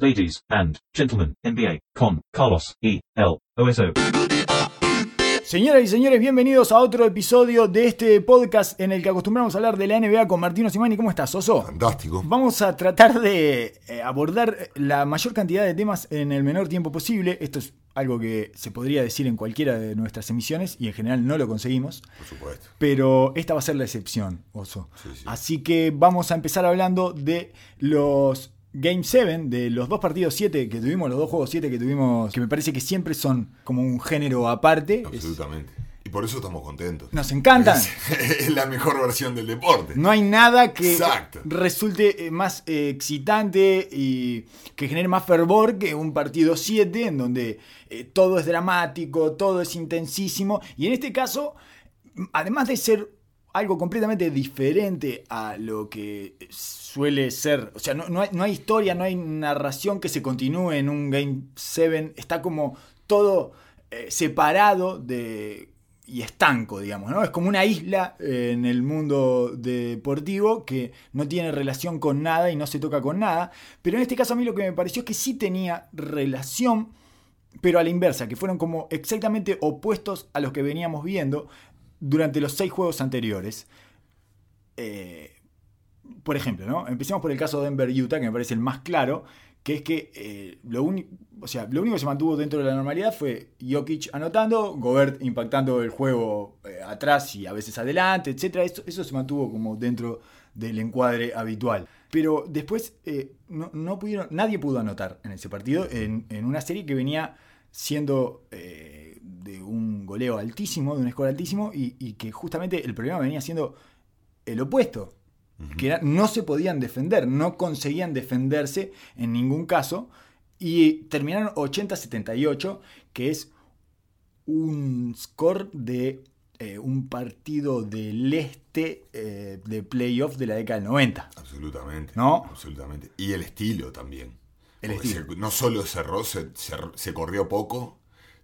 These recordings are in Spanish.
Ladies and gentlemen, NBA con Carlos E. L. OSO. Señoras y señores, bienvenidos a otro episodio de este podcast en el que acostumbramos a hablar de la NBA con Martino Simani. ¿Cómo estás, Oso? Fantástico. Vamos a tratar de eh, abordar la mayor cantidad de temas en el menor tiempo posible. Esto es algo que se podría decir en cualquiera de nuestras emisiones y en general no lo conseguimos. Por supuesto. Pero esta va a ser la excepción, Oso. Sí, sí. Así que vamos a empezar hablando de los Game 7, de los dos partidos 7 que tuvimos, los dos juegos 7 que tuvimos, que me parece que siempre son como un género aparte. Es- Absolutamente. Y por eso estamos contentos. nos encantan. Es, es la mejor versión del deporte. No hay nada que Exacto. resulte eh, más eh, excitante y que genere más fervor que un partido 7 en donde eh, todo es dramático, todo es intensísimo. Y en este caso, además de ser algo completamente diferente a lo que suele ser, o sea, no, no hay, historia, no hay narración que se continúe en un Game 7, está como todo eh, separado de y estanco, digamos, ¿no? Es como una isla eh, en el mundo deportivo que no tiene relación con nada y no se toca con nada. Pero en este caso a mí lo que me pareció es que sí tenía relación, pero a la inversa, que fueron como exactamente opuestos a los que veníamos viendo durante los seis juegos anteriores. Eh, por ejemplo, ¿no? Empecemos por el caso de Denver-Utah, que me parece el más claro, que es que eh, lo, o sea, lo único que se mantuvo dentro de la normalidad fue Jokic anotando, Gobert impactando el juego eh, atrás y a veces adelante, etc. Eso, eso se mantuvo como dentro del encuadre habitual. Pero después eh, no, no pudieron, nadie pudo anotar en ese partido, en, una serie que venía siendo de un goleo altísimo, de un score altísimo, y, y que justamente el problema venía siendo el opuesto que era- no se podían defender, no conseguían defenderse en ningún caso y terminaron 80-78, que es un score de eh, un partido del este eh, de playoff de la década del 90. Absolutamente. ¿No? Absolutamente. Y el estilo también. El estilo. se- no solo cerró, se, se- se corrió poco,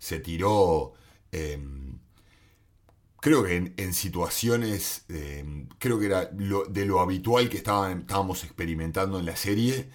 se tiró. eh, creo que en, situaciones. eh, creo que era de lo habitual que estábamos experimentando en la serie,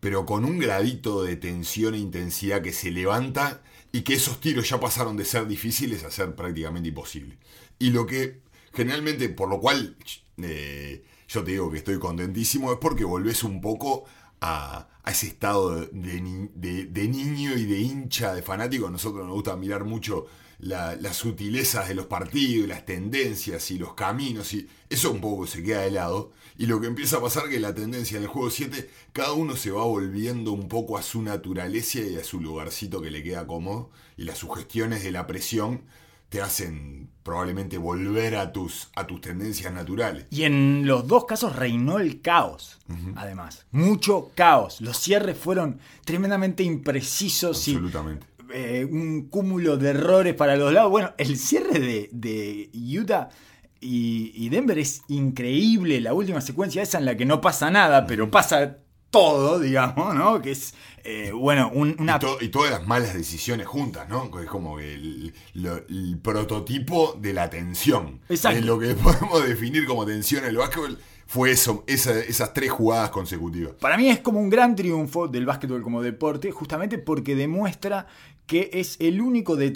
pero con un gradito de tensión e intensidad que se levanta y que esos tiros ya pasaron de ser difíciles a ser prácticamente imposibles. Y lo que generalmente, por lo cual eh, yo te digo que estoy contentísimo, es porque volvés un poco a, ese estado de, de ni- de- de niño y de hincha, de fanático. A nosotros nos gusta mirar mucho la- las sutilezas de los partidos, las tendencias y los caminos, y eso un poco se queda de lado. Y lo que empieza a pasar que la tendencia en el juego 7, cada uno se va volviendo un poco a su naturaleza y a su lugarcito que le queda cómodo, y las sugestiones de la presión te hacen probablemente volver a tus, a tus tendencias naturales. Y en los dos casos reinó el caos, además. Mucho caos. Los cierres fueron tremendamente imprecisos y Absolutamente. eh, un cúmulo de errores para los lados. Bueno, el cierre de, de Utah y, y Denver es increíble. La última secuencia esa en la que no pasa nada, pero pasa todo, digamos, ¿no? Que es, eh, bueno, un- una... Y, to- y todas las malas decisiones juntas, ¿no? Es como que el, el prototipo de la tensión. Exacto. Es lo que podemos definir como tensión en el básquetbol fue eso, esa- esas tres jugadas consecutivas. Para mí es como un gran triunfo del básquetbol como deporte, justamente porque demuestra que es el único de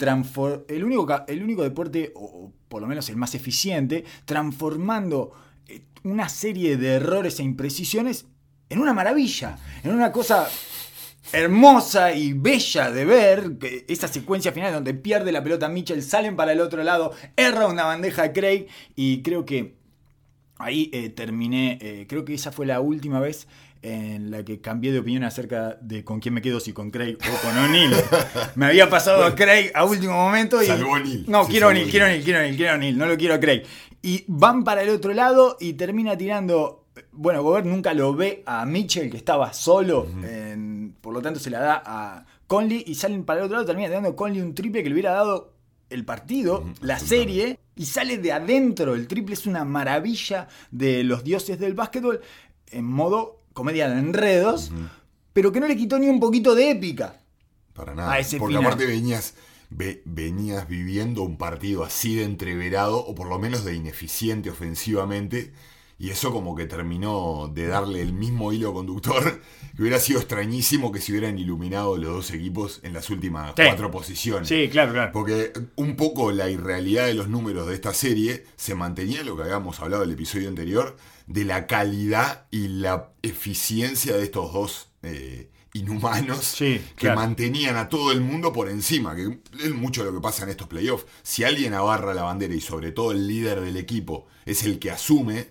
el único el único deporte o, o por lo menos el más eficiente transformando eh, una serie de errores e imprecisiones en una maravilla, en una cosa hermosa y bella de ver, esa secuencia final donde pierde la pelota Mitchell, salen para el otro lado, erra una bandeja a Craig y creo que Ahí eh, terminé, eh, creo que esa fue la última vez en la que cambié de opinión acerca de con quién me quedo, si con Craig o con O'Neill. me había pasado a Craig a último momento y... Salvó O'Neal. No, Sí, quiero O'Neill, quiero. O'Neill, quiero O'Neill, quiero O'Neill, no lo quiero a Craig. Y van para el otro lado y termina tirando... Bueno, Gobert nunca lo ve a Mitchell, que estaba solo, en- por lo tanto se la da a Conley y salen para el otro lado, termina dando a Conley un triple que le hubiera dado el partido, la serie, y sale de adentro. El triple es una maravilla de los dioses del básquetbol en modo comedia de enredos, pero que no le quitó ni un poquito de épica. Para nada. A ese Porque final. aparte venías, ve- venías viviendo un partido así de entreverado, o por lo menos de ineficiente ofensivamente, Y eso como que terminó de darle el mismo hilo conductor que hubiera sido extrañísimo que se hubieran iluminado los dos equipos en las últimas Sí. cuatro posiciones. Sí, claro, claro. Porque un poco la irrealidad de los números de esta serie se mantenía en lo que habíamos hablado el episodio anterior, de la calidad y la eficiencia de estos dos eh, inhumanos Sí, que claro. mantenían a todo el mundo por encima, que es mucho lo que pasa en estos playoffs. Si alguien agarra la bandera y sobre todo el líder del equipo es el que asume,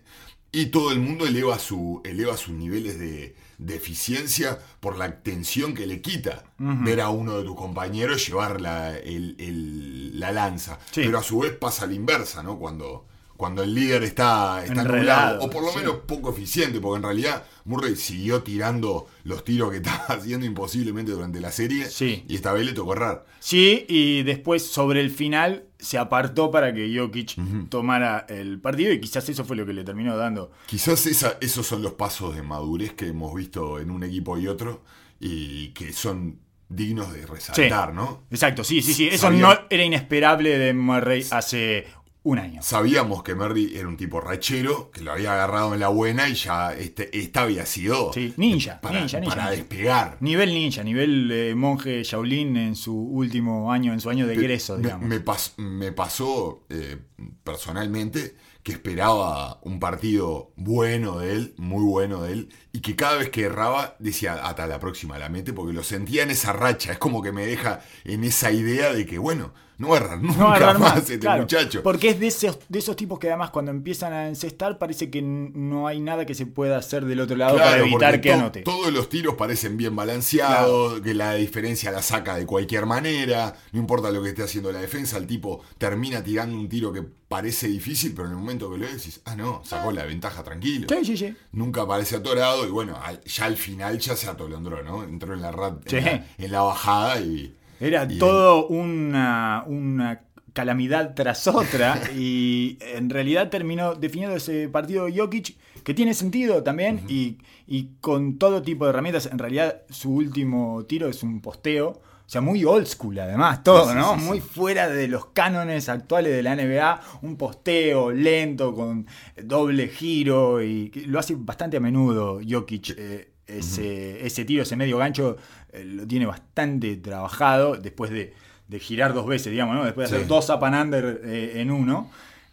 y todo el mundo eleva, su, eleva sus niveles de, de eficiencia por la tensión que le quita ver a uno de tus compañeros llevar la, el- el- la lanza. Sí. Pero a su vez pasa a la inversa, ¿no? Cuando, cuando el líder está, está nublado, o por lo sí. menos poco eficiente, porque en realidad Murray siguió tirando los tiros que estaba haciendo imposiblemente durante la serie, Sí. y esta vez le tocó errar. Sí, y después sobre el final se apartó para que Jokic tomara el partido y quizás eso fue lo que le terminó dando. Quizás esa- esos son los pasos de madurez que hemos visto en un equipo y otro, y que son dignos de resaltar, ¿no? Exacto, sí, sí, sí. Eso Sabía- no era inesperable de Murray hace un año. Sabíamos que Murray era un tipo rachero, que lo había agarrado en la buena y ya este, esta había sido Sí, ninja, para, ninja, ninja. para despegar. Nivel ninja, nivel eh, monje Shaolin en su último año, en su año de egreso, Me, digamos. me pas- me pasó eh, personalmente que esperaba un partido bueno de él, muy bueno de él, y que cada vez que erraba decía, hasta la próxima la mete, porque lo sentía en esa racha. Es como que me deja en esa idea de que, bueno, no va a errar nunca No va a agarrar más, más, este claro. muchacho. Porque es de esos, de esos tipos que además cuando empiezan a encestar parece que no hay nada que se pueda hacer del otro lado para evitar que to- anote. Todos los tiros parecen bien balanceados, que la diferencia la saca de cualquier manera, no importa lo que esté haciendo la defensa, el tipo termina tirando un tiro que parece difícil, pero en el momento que lo decís, ah no, sacó la ventaja tranquilo. Sí, sí, sí. Nunca parece atorado y bueno, ya al final ya se atolondró, ¿no? Entró en la, rat- Sí. en la, en la bajada y... Era y- todo una, una calamidad tras otra y en realidad terminó definiendo ese partido Jokic que tiene sentido también y, y con todo tipo de herramientas. En realidad su último tiro es un posteo. O sea, muy old school además, todo, Sí, ¿no? sí, sí. muy fuera de los cánones actuales de la NBA. Un posteo lento con doble giro y lo hace bastante a menudo Jokic. eh, ese, ese tiro, ese medio gancho, lo tiene bastante trabajado después de, de girar dos veces, digamos, ¿no? Después de hacer Sí. dos up and under eh, en uno.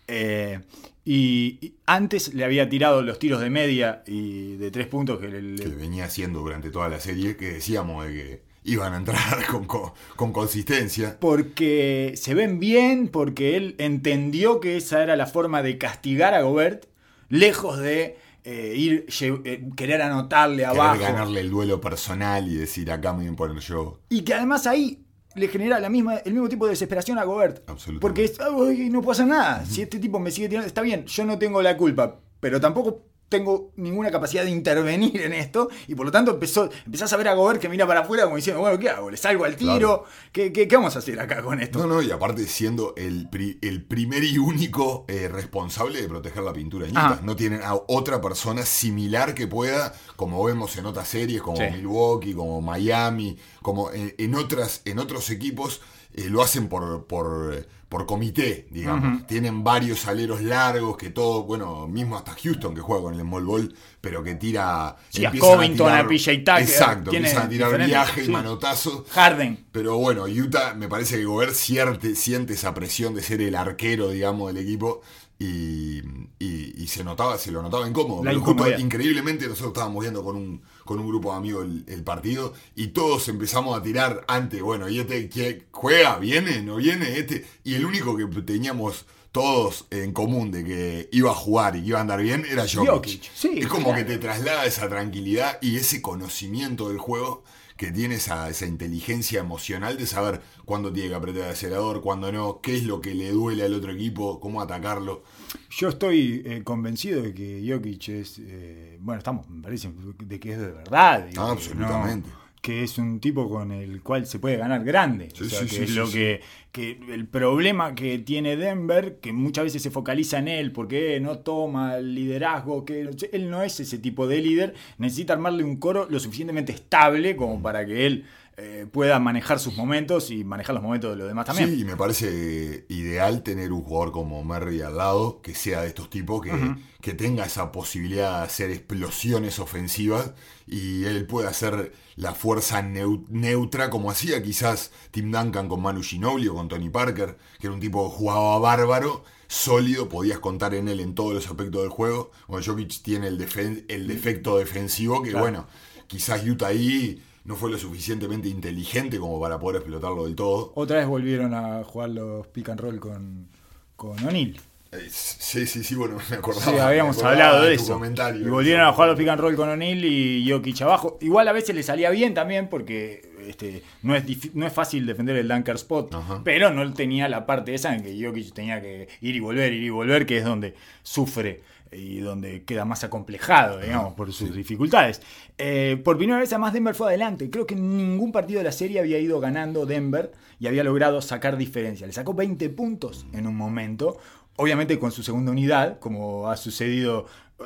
Eh, y, y antes le había tirado los tiros de media y de tres puntos que le, le- que venía haciendo durante toda la serie, que decíamos de que iban a entrar con, co- con consistencia. porque se ven bien, porque él entendió que esa era la forma de castigar a Gobert, lejos de eh, ir eh, querer anotarle Querer abajo. ganarle el duelo personal y decir acá me voy a imponer yo. Y que además ahí le genera la misma, el mismo tipo de desesperación a Gobert. Absolutamente. Porque es, "Ay, no puedo hacer nada. Si este tipo me sigue tirando, está bien, yo no tengo la culpa, pero tampoco tengo ninguna capacidad de intervenir en esto. Y por lo tanto empezó, empezás a ver a Gobert que mira para afuera como diciendo, bueno, ¿qué hago? ¿Le salgo al tiro? Claro. ¿Qué, qué, qué vamos a hacer acá con esto? No, no, y aparte siendo el, pri- el primer y único eh, responsable de proteger la pintura Ah. No tienen a otra persona similar que pueda, como vemos en otras series, como Sí. Milwaukee, como Miami, como en, en otras, en otros equipos, eh, lo hacen por, por, por comité, digamos. Tienen varios aleros largos que todo, bueno, mismo hasta Houston que juega con el small ball, pero que tira... Sí, a Covington, a PJ Tucker, Exacto, empiezan a tirar viaje y manotazos. Harden. Pero bueno, Utah me parece que Gobert siente, siente esa presión de ser el arquero, digamos, del equipo. Y, y- y se notaba, se lo notaba incómodo. La increíblemente nosotros estábamos viendo con un, con un grupo de amigos el, el partido y todos empezamos a tirar antes, bueno, y este que juega, viene, no viene, este. Y el único que teníamos todos en común de que iba a jugar y que iba a andar bien era Jokic. Jokic, sí, es como claro. que te traslada esa tranquilidad y ese conocimiento del juego que tiene esa, esa inteligencia emocional de saber cuándo tiene que apretar el acelerador, cuándo no, qué es lo que le duele al otro equipo, cómo atacarlo. Yo estoy eh, convencido de que Jokic es. eh, bueno, estamos, me parece, de que es de verdad. digo, Ah, absolutamente. no- que es un tipo con el cual se puede ganar grande. Sí, o sea, sí, que sí, es lo que, que. El problema que tiene Denver, que muchas veces se focaliza en él porque eh, no toma el liderazgo, que él no es ese tipo de líder, necesita armarle un coro lo suficientemente estable como para que él eh, pueda manejar sus momentos y manejar los momentos de los demás también. Sí, y me parece ideal tener un jugador como Murray al lado, que sea de estos tipos, que, que tenga esa posibilidad de hacer explosiones ofensivas y él puede hacer la fuerza neu- neutra, como hacía quizás Tim Duncan con Manu Ginobili o con Tony Parker, que era un tipo que jugaba bárbaro, sólido, podías contar en él en todos los aspectos del juego. Bueno, Jokic tiene el, defecto defensivo que, Claro. bueno, quizás Utah ahí no fue lo suficientemente inteligente como para poder explotarlo del todo. Otra vez volvieron a jugar los pick and roll con, con O'Neal. Eh, Sí, sí, sí, bueno, me acordaba. Sí, habíamos acordaba hablado de eso. Y volvieron a jugar los pick and roll con O'Neal y Jokic abajo. Igual a veces le salía bien también porque este, no, es no es fácil defender el dunker spot, Ajá. pero no tenía la parte esa en que Jokic tenía que ir y volver, ir y volver, que es donde sufre y donde queda más acomplejado, digamos, por sus dificultades. Eh, por primera vez, además, Denver fue adelante. Creo que en ningún partido de la serie había ido ganando Denver y había logrado sacar diferencia. Le sacó 20 puntos en un momento, obviamente con su segunda unidad, como ha sucedido.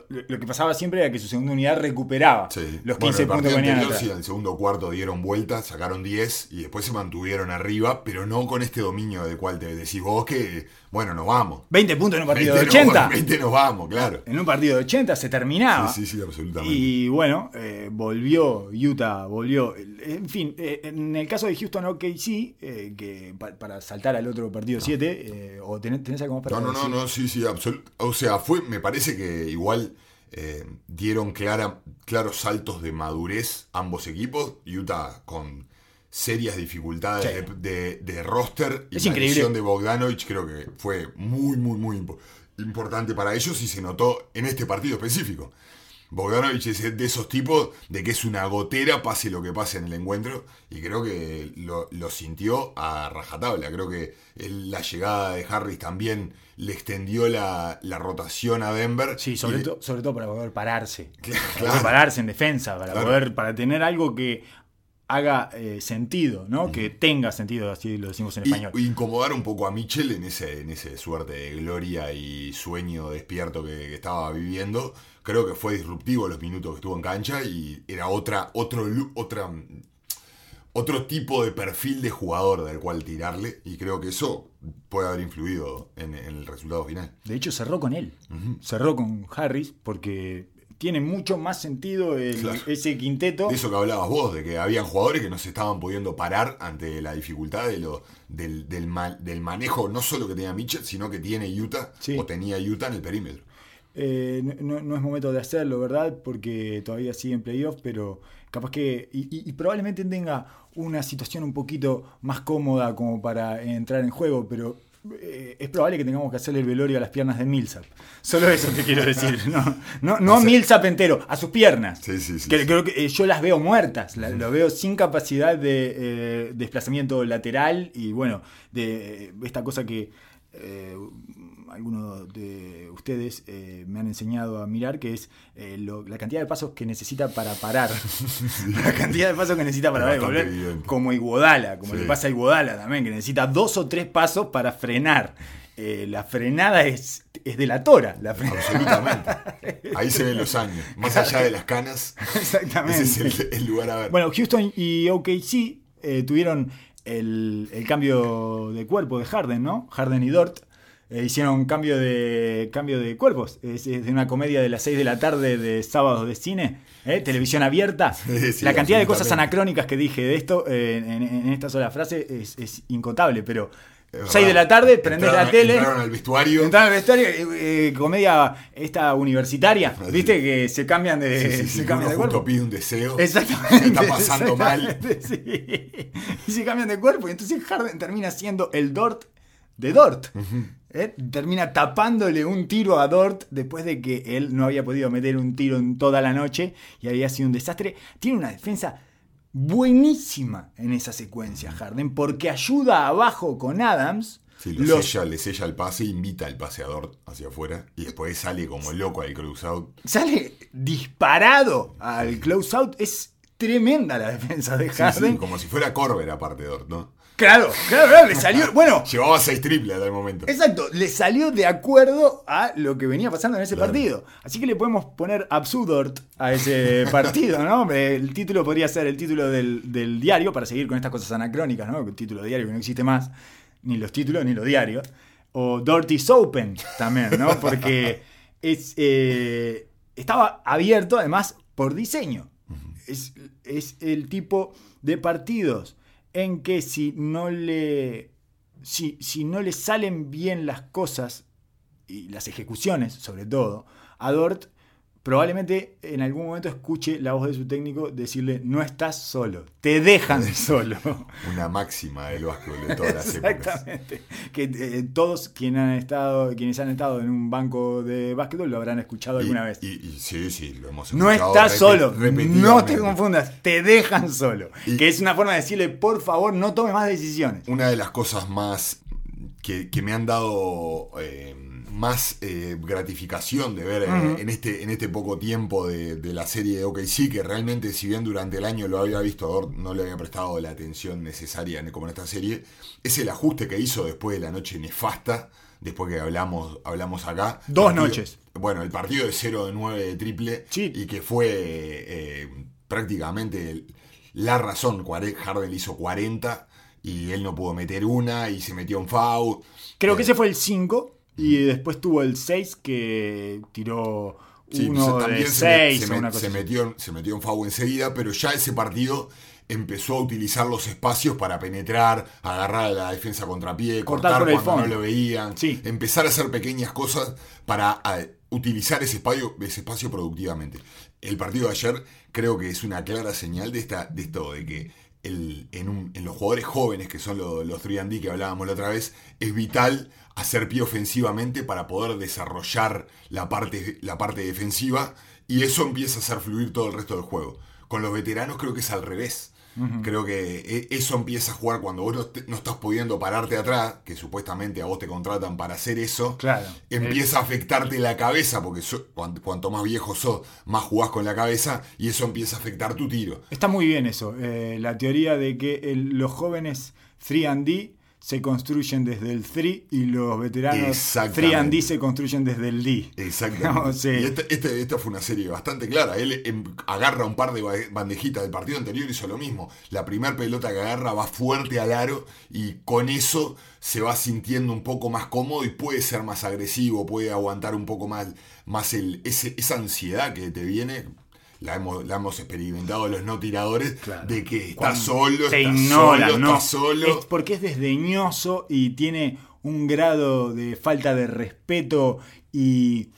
Lo que pasaba siempre era que su segunda unidad recuperaba Sí. los Bueno, 15 el puntos que venían atrás. sí, en el segundo cuarto dieron vuelta, sacaron 10 y después se mantuvieron arriba, pero no con este dominio del cual te decís vos que, bueno, nos vamos. 20 puntos en un partido 20 de 80. Nos, 20 nos vamos, claro. En un partido de 80 se terminaba. Sí, sí, sí, absolutamente. Y bueno, eh, volvió Utah, volvió. En fin, eh, en el caso de Houston OKC, eh, que pa- para saltar al otro partido 7, eh, o tenés, tenés algo más para No, no, no, decir? no, sí, sí, absolutamente. O sea, fue, me parece que igual eh, dieron clara, claros saltos de madurez ambos equipos. Utah con serias dificultades Sí. de, de- de roster y Es la increíble. de Bogdanovich creo que fue muy, muy, muy impo- importante para ellos y se notó en este partido específico. Bogdanovich es de esos tipos de que es una gotera, pase lo que pase en el encuentro, y creo que lo, lo sintió a rajatabla. Creo que el- la llegada de Harris también le extendió la, la rotación a Denver. Sí, sobre, to- sobre todo para poder pararse. Claro. Para poder pararse en defensa, para Claro. poder, para tener algo que haga eh, sentido, ¿no? Que tenga sentido, así lo decimos en Y español. incomodar un poco a Mitchell en ese, en ese suerte de gloria y sueño despierto que, que estaba viviendo. Creo que fue disruptivo los minutos que estuvo en cancha y era otra, otro, otra, otro tipo de perfil de jugador del cual tirarle. Y creo que eso puede haber influido en, en el resultado final. De hecho, cerró con él. Cerró con Harris porque tiene mucho más sentido el- Claro. ese quinteto. De eso que hablabas vos, de que habían jugadores que no se estaban pudiendo parar ante la dificultad de lo, del, del, ma- del manejo, no solo que tenía Mitchell, sino que tiene Utah Sí. o tenía Utah en el perímetro. Eh, no, no es momento de hacerlo, ¿verdad? Porque todavía sigue en playoff, pero capaz que. Y, y- y probablemente tenga una situación un poquito más cómoda como para entrar en juego, pero. Eh, es probable que tengamos que hacerle el velorio a las piernas de Millsap. Solo eso te quiero decir. No, no, no a Millsap entero, a sus piernas. Sí, sí, sí, Que. Creo que eh, yo las veo muertas, la- lo veo sin capacidad de eh, desplazamiento lateral y bueno, de esta cosa que algunos de ustedes eh, me han enseñado a mirar, que es eh, lo- la cantidad de pasos que necesita para parar. la cantidad de pasos que necesita para Es parar, volver, como Iguodala, como Sí. le pasa a Iguodala también, que necesita dos o tres pasos para frenar. Eh, la frenada es, es delatora. La frenada. Absolutamente. Ahí se ven los años. Más allá de las canas, Exactamente. ese es el, el lugar a ver. Bueno, Houston y OKC eh, tuvieron el, el cambio de cuerpo de Harden, ¿no? Harden y Dort. Eh, hicieron cambio de cambio de cuerpos. Es, es de una comedia de las 6 de la tarde de sábados de cine. ¿eh? Televisión abierta. Sí, sí, la cantidad de cosas anacrónicas que dije de esto eh, en, en esta sola frase es, es incontable, pero Es 6 de la tarde, prendés la tele. Entraron al vestuario. Entraron al vestuario, eh, eh, comedia esta universitaria. ¿viste? Que se cambian de, Sí, se cambian uno de cuerpo. pide un deseo. Exactamente. Se está pasando mal. Y se cambian de cuerpo. Y entonces Harden termina siendo el Dort de Dort. ¿Eh? Termina tapándole un tiro a Dort después de que él no había podido meter un tiro en toda la noche y había sido un desastre. Tiene una defensa buenísima en esa secuencia, Harden, porque ayuda abajo con Adams. Sí, lo los- sella, le sella el pase, invita al paseador hacia afuera y después sale como loco al cruzado. sale disparado al close out. Es tremenda la defensa de Sí, Harden. sí, como si fuera Corber aparte Dort, ¿no? Claro, claro, claro, le salió. Bueno, Llevaba seis triples hasta el momento. Exacto, le salió de acuerdo a lo que venía pasando en ese Claro. partido. Así que le podemos poner absurdort a ese partido, ¿no? El título podría ser el título del, del diario, para seguir con estas cosas anacrónicas, ¿no? El título de diario que no existe más, ni los títulos ni los diarios. O Dirty Open también, ¿no? Porque es, eh, estaba abierto además por diseño. Es, es el tipo de partidos en que si no le si, si no le salen bien las cosas y las ejecuciones sobre todo a Dort probablemente en algún momento escuche la voz de su técnico decirle no estás solo te dejan solo Una máxima del básquetbol de todas las épocas. exactamente que eh, todos quienes han estado quienes han estado en un banco de básquetbol lo habrán escuchado Y- alguna vez Y, y sí, sí, lo hemos no escuchado estás repe- solo, no te confundas, te dejan solo. Y- que es una forma de decirle, por favor, no tome más decisiones. Una de las cosas más que, que me han dado eh, más eh, gratificación de ver eh, en, este, en este poco tiempo de, de la serie de OKC, que realmente si bien durante el año lo había visto, no le había prestado la atención necesaria como en esta serie, es el ajuste que hizo después de la noche nefasta, después que hablamos, hablamos acá. Dos Partido- noches. Bueno, el partido de 0 de 9 de triple Sí. y que fue eh, prácticamente la razón. Harden hizo 40 y él no pudo meter una y se metió en foul. Creo que Eh, ese fue el 5 y después tuvo el 6 que tiró sí, uno también de se me- 6 se, me- metió, se metió en foul enseguida, pero ya ese partido empezó a utilizar los espacios para penetrar, agarrar a la defensa contrapié, Cortar cortar, cuando no lo veían, Sí. empezar a hacer pequeñas cosas para eh, utilizar ese espacio, ese espacio productivamente. El partido de ayer creo que es una clara señal de, esta, de esto, de que en, los jugadores jóvenes, que son lo- los 3D que hablábamos la otra vez, es vital hacer pie ofensivamente para poder desarrollar la parte, la parte defensiva y eso empieza a hacer fluir todo el resto del juego. Con los veteranos creo que es al revés. Creo que e- eso empieza a jugar cuando vos no, te- no estás pudiendo pararte atrás, que supuestamente a vos te contratan para hacer eso. Claro. Empieza a afectarte la cabeza, porque so- cuanto más viejo sos, más jugás con la cabeza, y eso empieza a afectar tu tiro. Está muy bien eso, eh, la teoría de que el- los jóvenes 3D se construyen desde el 3 y los veteranos Exactamente. 3D se construyen desde el D. Exactamente. Y esta, este- fue una serie bastante clara. Él em, agarra un par de ba- bandejitas del partido anterior y hizo lo mismo. La primera pelota que agarra va fuerte al aro y con eso se va sintiendo un poco más cómodo y puede ser más agresivo, puede aguantar un poco más, más el, ese- esa ansiedad que te viene. La hemos, la hemos experimentado los no tiradores Claro. de que está Cuando solo, te está ignora, solo, ¿no? está solo. Es porque es desdeñoso y tiene un grado de falta de respeto y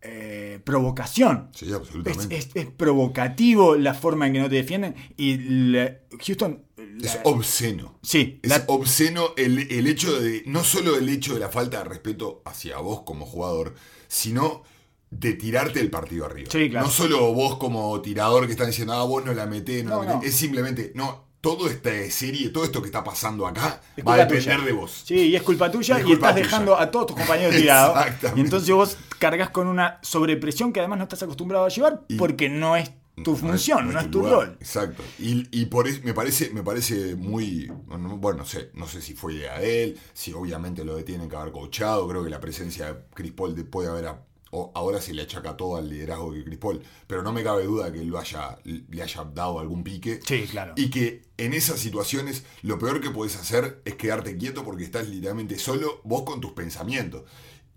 eh, provocación. Sí, absolutamente. es- es provocativo la forma en que no te defienden. Y la- Houston. Es obsceno. sí, Es la- obsceno el, el hecho de, no solo el hecho de la falta de respeto hacia vos como jugador, sino de tirarte el partido arriba. Sí, claro. No solo vos como tirador que están diciendo, ah, vos no la metés, no, No, la metés. no. Es simplemente, no, todo esta serie, todo esto que está pasando acá, Es va a depender tuya. de vos. Sí, y es culpa tuya Es y culpa estás tuya. dejando a todos tus compañeros tirados. Exactamente. Y entonces vos cargas con una sobrepresión que además no estás acostumbrado a llevar Y- porque no es tu función, no, es tu lugar. rol. Exacto. Y, y por eso me parece, me parece muy. Bueno, no sé, no sé si fue idea de él, si obviamente lo tienen que haber coachado. Creo que la presencia de Chris Paul de- puede haber. O ahora se le achaca todo al liderazgo de Chris Paul. Pero no me cabe duda que lo haya, le haya dado algún pique. Sí, claro. Y que en esas situaciones lo peor que puedes hacer es quedarte quieto porque estás literalmente solo vos con tus pensamientos.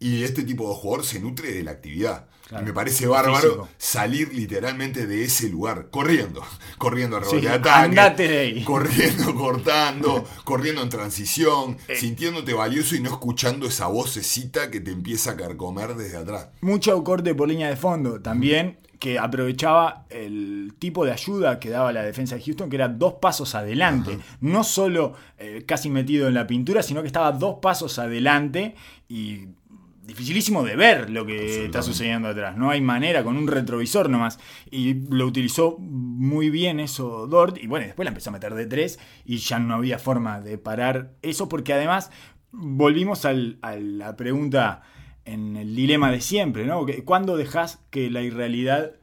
Y este tipo de jugador se nutre de la actividad. Claro. Y me parece bárbaro Físico. salir literalmente de ese lugar, corriendo, corriendo a rebote Sí, de ataque, andate de ahí. corriendo, cortando, corriendo en transición, Eh. sintiéndote valioso y no escuchando esa vocecita que te empieza a carcomer desde atrás. Mucho corte por línea de fondo también, que aprovechaba el tipo de ayuda que daba la defensa de Houston, que era dos pasos adelante. No solo eh, casi metido en la pintura, sino que estaba dos pasos adelante y dificilísimo de ver lo que está sucediendo atrás. No hay manera, con un retrovisor nomás. Y lo utilizó muy bien eso Dort. Y bueno, después la empezó a meter de tres y ya no había forma de parar eso, porque además volvimos al- a la pregunta en el dilema de siempre, ¿no? ¿Cuándo dejas que la irrealidad...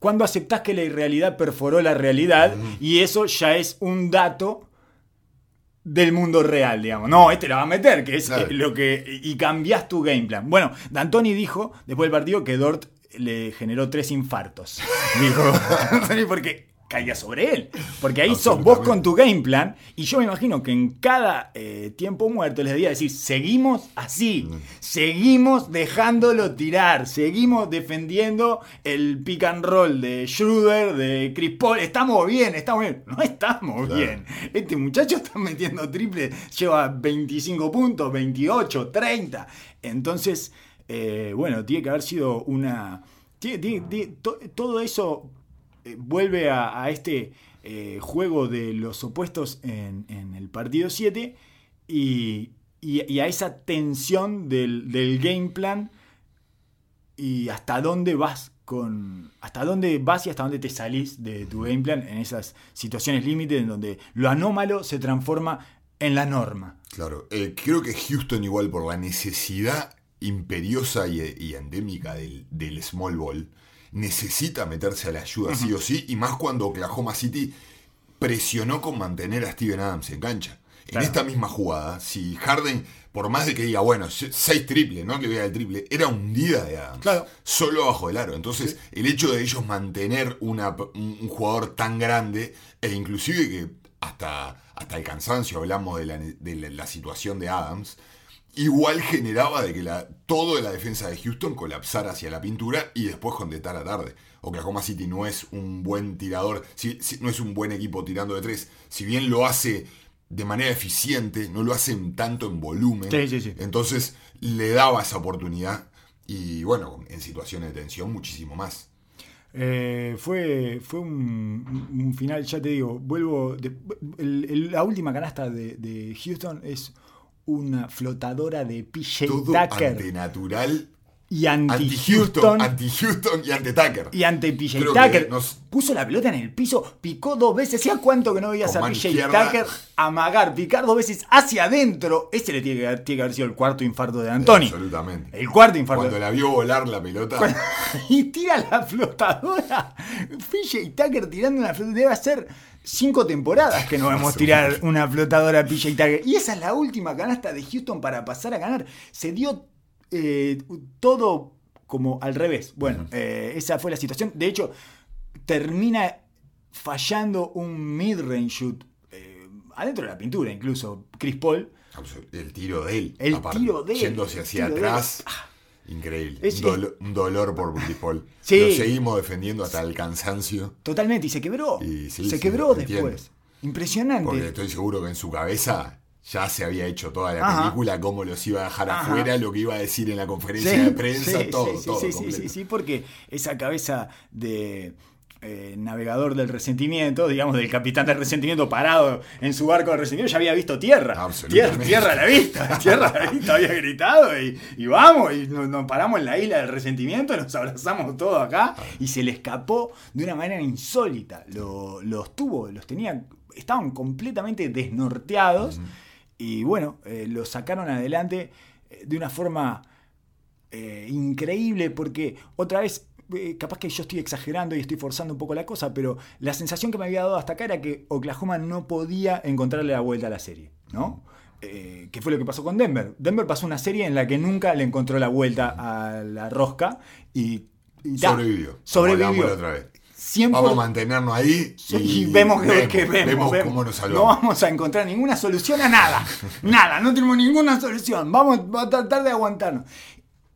cuando aceptás que la irrealidad perforó la realidad y eso ya es un dato del mundo real, digamos. No, este la va a meter, que es Claro. eh, lo que. Y cambiás tu game plan. Bueno, D'Antoni dijo después del partido que Dort le generó tres infartos. Dijo, D'Antoni porque caía sobre él. Porque ahí sos vos con tu game plan. Y yo me imagino que en cada eh, tiempo muerto les debía decir: seguimos así. Seguimos dejándolo tirar. Seguimos defendiendo el pick and roll de Schroeder, de Chris Paul. Estamos bien, estamos bien. No estamos Claro. bien. Este muchacho está metiendo triple, lleva 25 puntos, 28, 30. Entonces, eh, bueno, tiene que haber sido una... tiene- tiene- tiene- to- todo eso eh, vuelve a, este eh, juego de los opuestos en, el partido 7 y, y- y a esa tensión del, del game plan y hasta dónde vas con hasta dónde vas y hasta dónde te salís de tu game plan en esas situaciones límite en donde lo anómalo se transforma en la norma. Claro, eh, creo que Houston igual por la necesidad imperiosa y, y endémica del, del small ball, necesita meterse a la ayuda sí o sí, y más cuando Oklahoma City presionó con mantener a Steven Adams en cancha. En Claro. esta misma jugada, si Harden, por más de que diga, bueno, se- seis triples, no que vea el triple, era hundida de Adams. Claro. Solo bajo el aro. Entonces, el hecho de ellos mantener una- un, un jugador tan grande, e inclusive que hasta, hasta el cansancio hablamos de la, de la- la situación de Adams, igual generaba de que la, todo de la defensa de Houston colapsara hacia la pintura y después contestara tarde. Oklahoma City no es un buen tirador, si- si- no es un buen equipo tirando de tres. Si bien lo hace de manera eficiente, no lo hacen tanto en volumen. Sí, sí, sí. Entonces le daba esa oportunidad y bueno, en situaciones de tensión muchísimo más. Eh, fue fue un, un final, ya te digo, vuelvo. de- el- el- la última canasta de, de Houston es una flotadora de PJ Todo Tucker. antinatural, y anti-Houston, anti-Houston. anti-Houston y anti-Tucker. y ante PJ Creo Tucker. nos- Puso la pelota en el piso, picó dos veces. ¿Hacía cuánto que no veías a PJ izquierda. Tucker amagar, picar dos veces hacia adentro? Ese le tiene que, haber- tiene que haber sido el cuarto infarto de Anthony. Absolutamente. El cuarto infarto. Cuando la vio volar la pelota, Cuando- y tira la flotadora. PJ Tucker tirando una flotadora. Debe hacer cinco temporadas que no vemos tirar una flotadora a PJ Tucker. Y esa es la última canasta de Houston para pasar a ganar. Se dio eh, todo como al revés. Bueno, eh, esa fue la situación. De hecho, termina fallando un mid-range shoot. eh, adentro de la pintura, incluso. Chris Paul. el tiro de él. El tiro de él, Yéndose hacia atrás. Increíble. Es- un, dolo- un dolor por Chris Paul. Sí. Lo seguimos defendiendo hasta el cansancio. Totalmente, y se quebró. Y sí, se sí, quebró entiendo. después. Impresionante. Porque estoy seguro que en su cabeza ya se había hecho toda la Ajá. película, cómo los iba a dejar Ajá. afuera, lo que iba a decir en la conferencia Sí, de prensa, sí, todo, sí, sí, todo. sí, sí, completo. sí, sí, porque esa cabeza de eh, navegador del resentimiento, digamos, del capitán del resentimiento parado en su barco del resentimiento, ya había visto tierra. Tierra, Absolutamente. tierra a la vista, tierra a la vista, había gritado y, y vamos, y nos, nos paramos en la isla del resentimiento, nos abrazamos todos acá y se le escapó de una manera insólita. Lo- los tuvo, los tenía, estaban completamente desnorteados y bueno, eh, lo sacaron adelante eh, de una forma eh, increíble porque otra vez, eh, capaz que yo estoy exagerando y estoy forzando un poco la cosa, pero la sensación que me había dado hasta acá era que Oklahoma no podía encontrarle la vuelta a la serie, ¿no? Eh, que fue lo que pasó con Denver. Denver pasó una serie en la que nunca le encontró la vuelta a la rosca y... y Sobrevivió. otra vez. 100%. Vamos a mantenernos ahí y, y vemos que, que vemos, vemos vemos. cómo nos No salvamos. vamos a encontrar ninguna solución a nada. nada, no tenemos ninguna solución. Vamos a tratar de aguantarnos.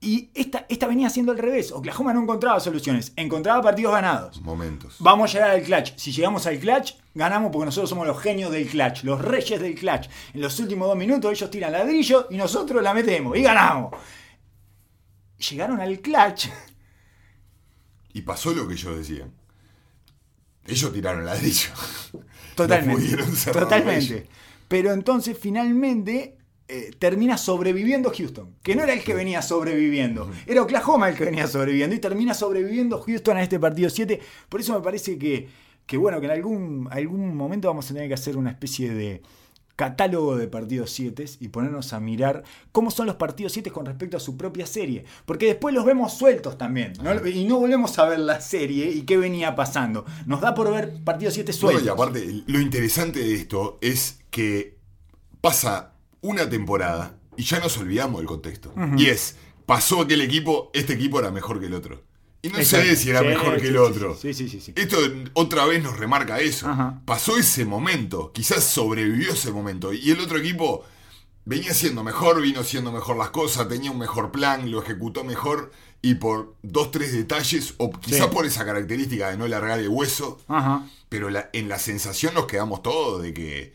Y esta, esta venía siendo al revés. Oklahoma no encontraba soluciones, encontraba partidos ganados. Momentos. Vamos a llegar al clutch. Si llegamos al clutch, ganamos porque nosotros somos los genios del clutch, los reyes del clutch. En los últimos dos minutos ellos tiran ladrillo y nosotros la metemos y ganamos. Llegaron al clutch. Y pasó lo que ellos decían. Ellos tiraron ladrillo. Totalmente. No totalmente. Pero entonces finalmente eh, termina sobreviviendo Houston. Que no era el que venía sobreviviendo. Era Oklahoma el que venía sobreviviendo. Y termina sobreviviendo Houston a este partido 7. Por eso me parece que, que bueno, que en algún, algún momento vamos a tener que hacer una especie de catálogo de partidos 7 y ponernos a mirar cómo son los partidos 7 con respecto a su propia serie. Porque después los vemos sueltos también. ¿no? Y no volvemos a ver la serie y qué venía pasando. Nos da por ver partidos 7 No, sueltos. y aparte, lo interesante de esto es que pasa una temporada y ya nos olvidamos del contexto. Y es, pasó aquel equipo, este equipo era mejor que el otro. Y no Exacto. sé si era Sí, mejor que sí, el sí, otro. Sí, sí, sí. sí. Esto otra vez nos remarca eso. Ajá. Pasó ese momento, quizás sobrevivió ese momento. Y el otro equipo venía siendo mejor, vino siendo mejor las cosas, tenía un mejor plan, lo ejecutó mejor. Y por dos, tres detalles, o quizás Sí. por esa característica de no largar el hueso, Ajá. pero la- en la sensación nos quedamos todos de que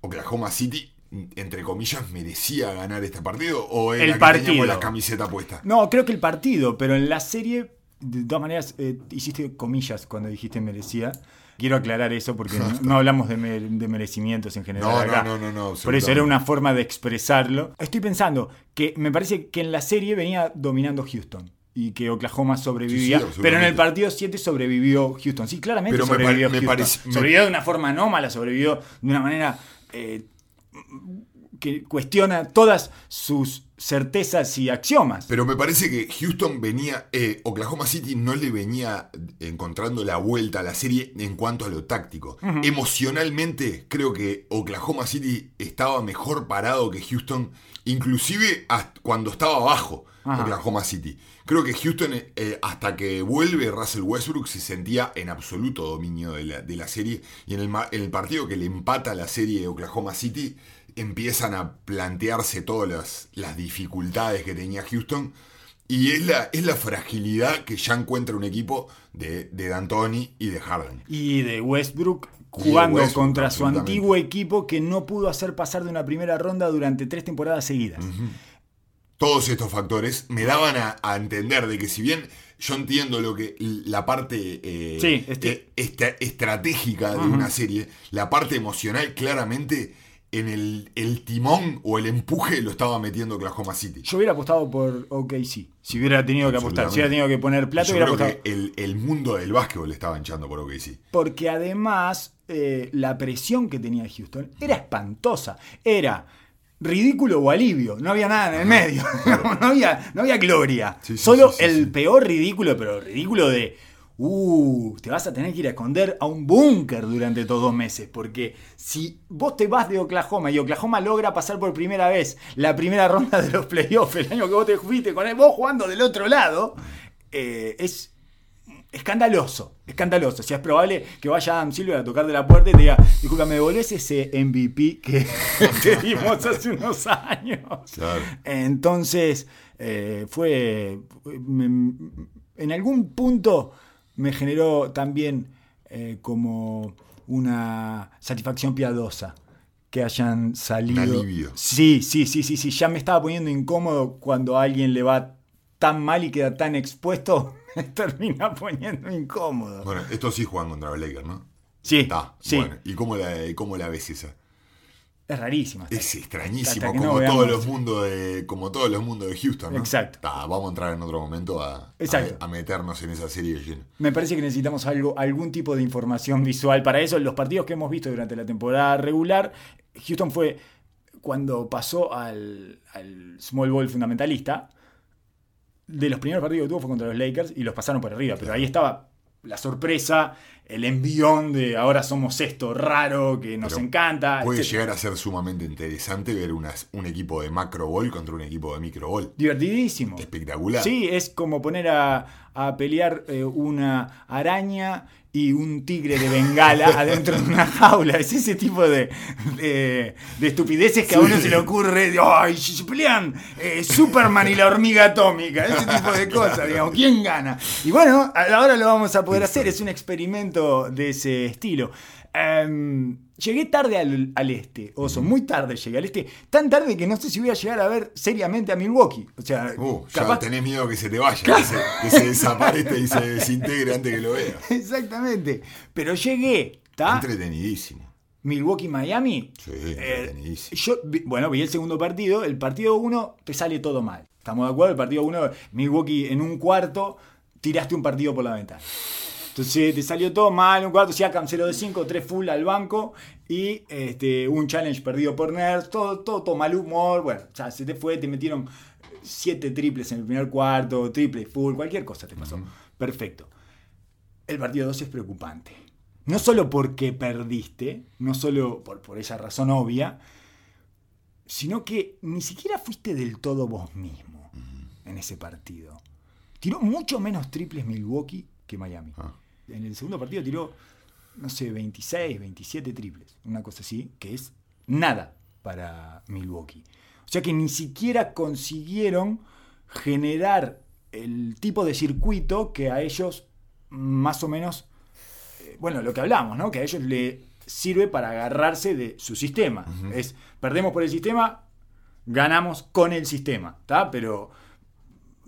Oklahoma City, entre comillas, merecía ganar este partido. O era El que partido. teníamos la camiseta puesta. No, creo que el partido, pero en la serie, de todas maneras, eh, hiciste comillas cuando dijiste merecía. Quiero aclarar eso porque no, no hablamos de, me- de merecimientos en general. No, acá. no, no, no, no, Por eso era una forma de expresarlo. Estoy pensando que me parece que en la serie venía dominando Houston y que Oklahoma sobrevivía, Sí, sí, pero en el partido 7 sobrevivió Houston. Sí, claramente Pero sobrevivió me Houston. me- Sobrevivió de una forma anómala, sobrevivió de una manera eh, que cuestiona todas sus certezas y axiomas. Pero me parece que Houston venía, eh, Oklahoma City no le venía encontrando la vuelta a la serie en cuanto a lo táctico. Emocionalmente creo que Oklahoma City estaba mejor parado que Houston, inclusive hasta cuando estaba abajo. Oklahoma City. Creo que Houston, eh, hasta que vuelve Russell Westbrook, se sentía en absoluto dominio de la, de la serie. Y en el, en el partido que le empata la serie de Oklahoma City, empiezan a plantearse todas las, las dificultades que tenía Houston. Y es la, es la fragilidad que ya encuentra un equipo de, de D'Antoni y de Harden. Y de Westbrook de jugando Westbrook, contra su antiguo equipo que no pudo hacer pasar de una primera ronda durante tres temporadas seguidas. Todos estos factores me daban a, a entender de que si bien yo entiendo lo que la parte eh, Sí, este- eh, esta- estratégica de una serie, la parte emocional claramente en el, el timón o el empuje lo estaba metiendo Oklahoma City. Yo hubiera apostado por OKC. Si hubiera tenido que apostar, si hubiera tenido que poner plata, Yo hubiera creo apostado. que el, el mundo del básquetbol estaba hinchando por OKC. Porque además eh, la presión que tenía Houston era espantosa. Era ridículo o alivio. No había nada en el medio. no, había, no había gloria. Sí, sí, Solo sí, el peor ridículo, pero ridículo de. Uh, te vas a tener que ir a esconder a un búnker durante estos dos meses. Porque si vos te vas de Oklahoma y Oklahoma logra pasar por primera vez la primera ronda de los playoffs el año que vos te fuiste con él, vos jugando del otro lado, eh, es escandaloso, escandaloso. Si es probable que vaya Adam Silver a tocar de la puerta y te diga, disculpa, ¿me devolvés ese MVP que te dimos hace unos años? Claro. Entonces, eh, fue, me- en algún punto me generó también eh, como una satisfacción piadosa que hayan salido. Un alivio. Sí, sí, sí, sí, sí. Ya me estaba poniendo incómodo cuando a alguien le va tan mal y queda tan expuesto, me termina poniendo incómodo. Bueno, estos sí juegan contra los Lakers, ¿no? sí, Está, sí. bueno. ¿Y cómo la, y cómo la ves esa? Es rarísima. Es extrañísimo, como, no veamos. todos los mundos de, como todos los mundos de Houston, ¿no? Exacto. Ta, vamos a entrar en otro momento a, a, a meternos en esa serie de lleno. Me parece que necesitamos algo, algún tipo de información visual. Para eso, los partidos que hemos visto durante la temporada regular, Houston fue cuando pasó al, al small ball fundamentalista. De los primeros partidos que tuvo fue contra los Lakers y los pasaron por arriba. Pero ahí estaba la sorpresa, el envión de ahora somos esto raro que nos Pero encanta. Puede etcétera. llegar a ser sumamente interesante ver unas- un equipo de macro ball contra un equipo de micro ball. Divertidísimo. Espectacular. Sí, es como poner a, a pelear eh, una araña y un tigre de bengala adentro de una jaula. Es ese tipo de, de, de estupideces que a uno se le ocurre. de, ¡Ay, se pelean eh, Superman y la hormiga atómica! Ese tipo de cosas, digamos. ¿Quién gana? Y bueno, ahora lo vamos a poder hacer. Es un experimento de ese estilo. Em, llegué tarde al, al este, Oso, muy tarde llegué al este, tan tarde que no sé si voy a llegar a ver seriamente a Milwaukee. O sea, Uh, ya capaz- tenés miedo que se te vaya, que se, que se desaparezca y se desintegre antes que lo veas. Exactamente. Pero llegué, ¿está? Entretenidísimo. Milwaukee-Miami. Sí, Eh, yo, bueno, vi el segundo partido. El partido 1 te sale todo mal. ¿Estamos de acuerdo? El partido 1, Milwaukee en un cuarto, tiraste un partido por la ventana. Entonces te salió todo mal, un cuarto, Siakam 0 de 5, 3 full al banco. y este, un challenge perdido por Nerds, todo, todo, todo mal humor, bueno, ya se te fue, te metieron siete triples en el primer cuarto, triple full, cualquier cosa te pasó. Perfecto. El partido 2 es preocupante. No solo porque perdiste, no solo por, por esa razón obvia, sino que ni siquiera fuiste del todo vos mismo en ese partido. Tiró mucho menos triples Milwaukee que Miami. Ah. En el segundo partido tiró, no sé, 26, 27 triples, una cosa así, que es nada para Milwaukee. O sea que ni siquiera consiguieron generar el tipo de circuito que a ellos más o menos, eh, bueno, lo que hablamos, ¿no? Que a ellos le sirve para agarrarse de su sistema. Es, perdemos por el sistema, ganamos con el sistema, ¿está? Pero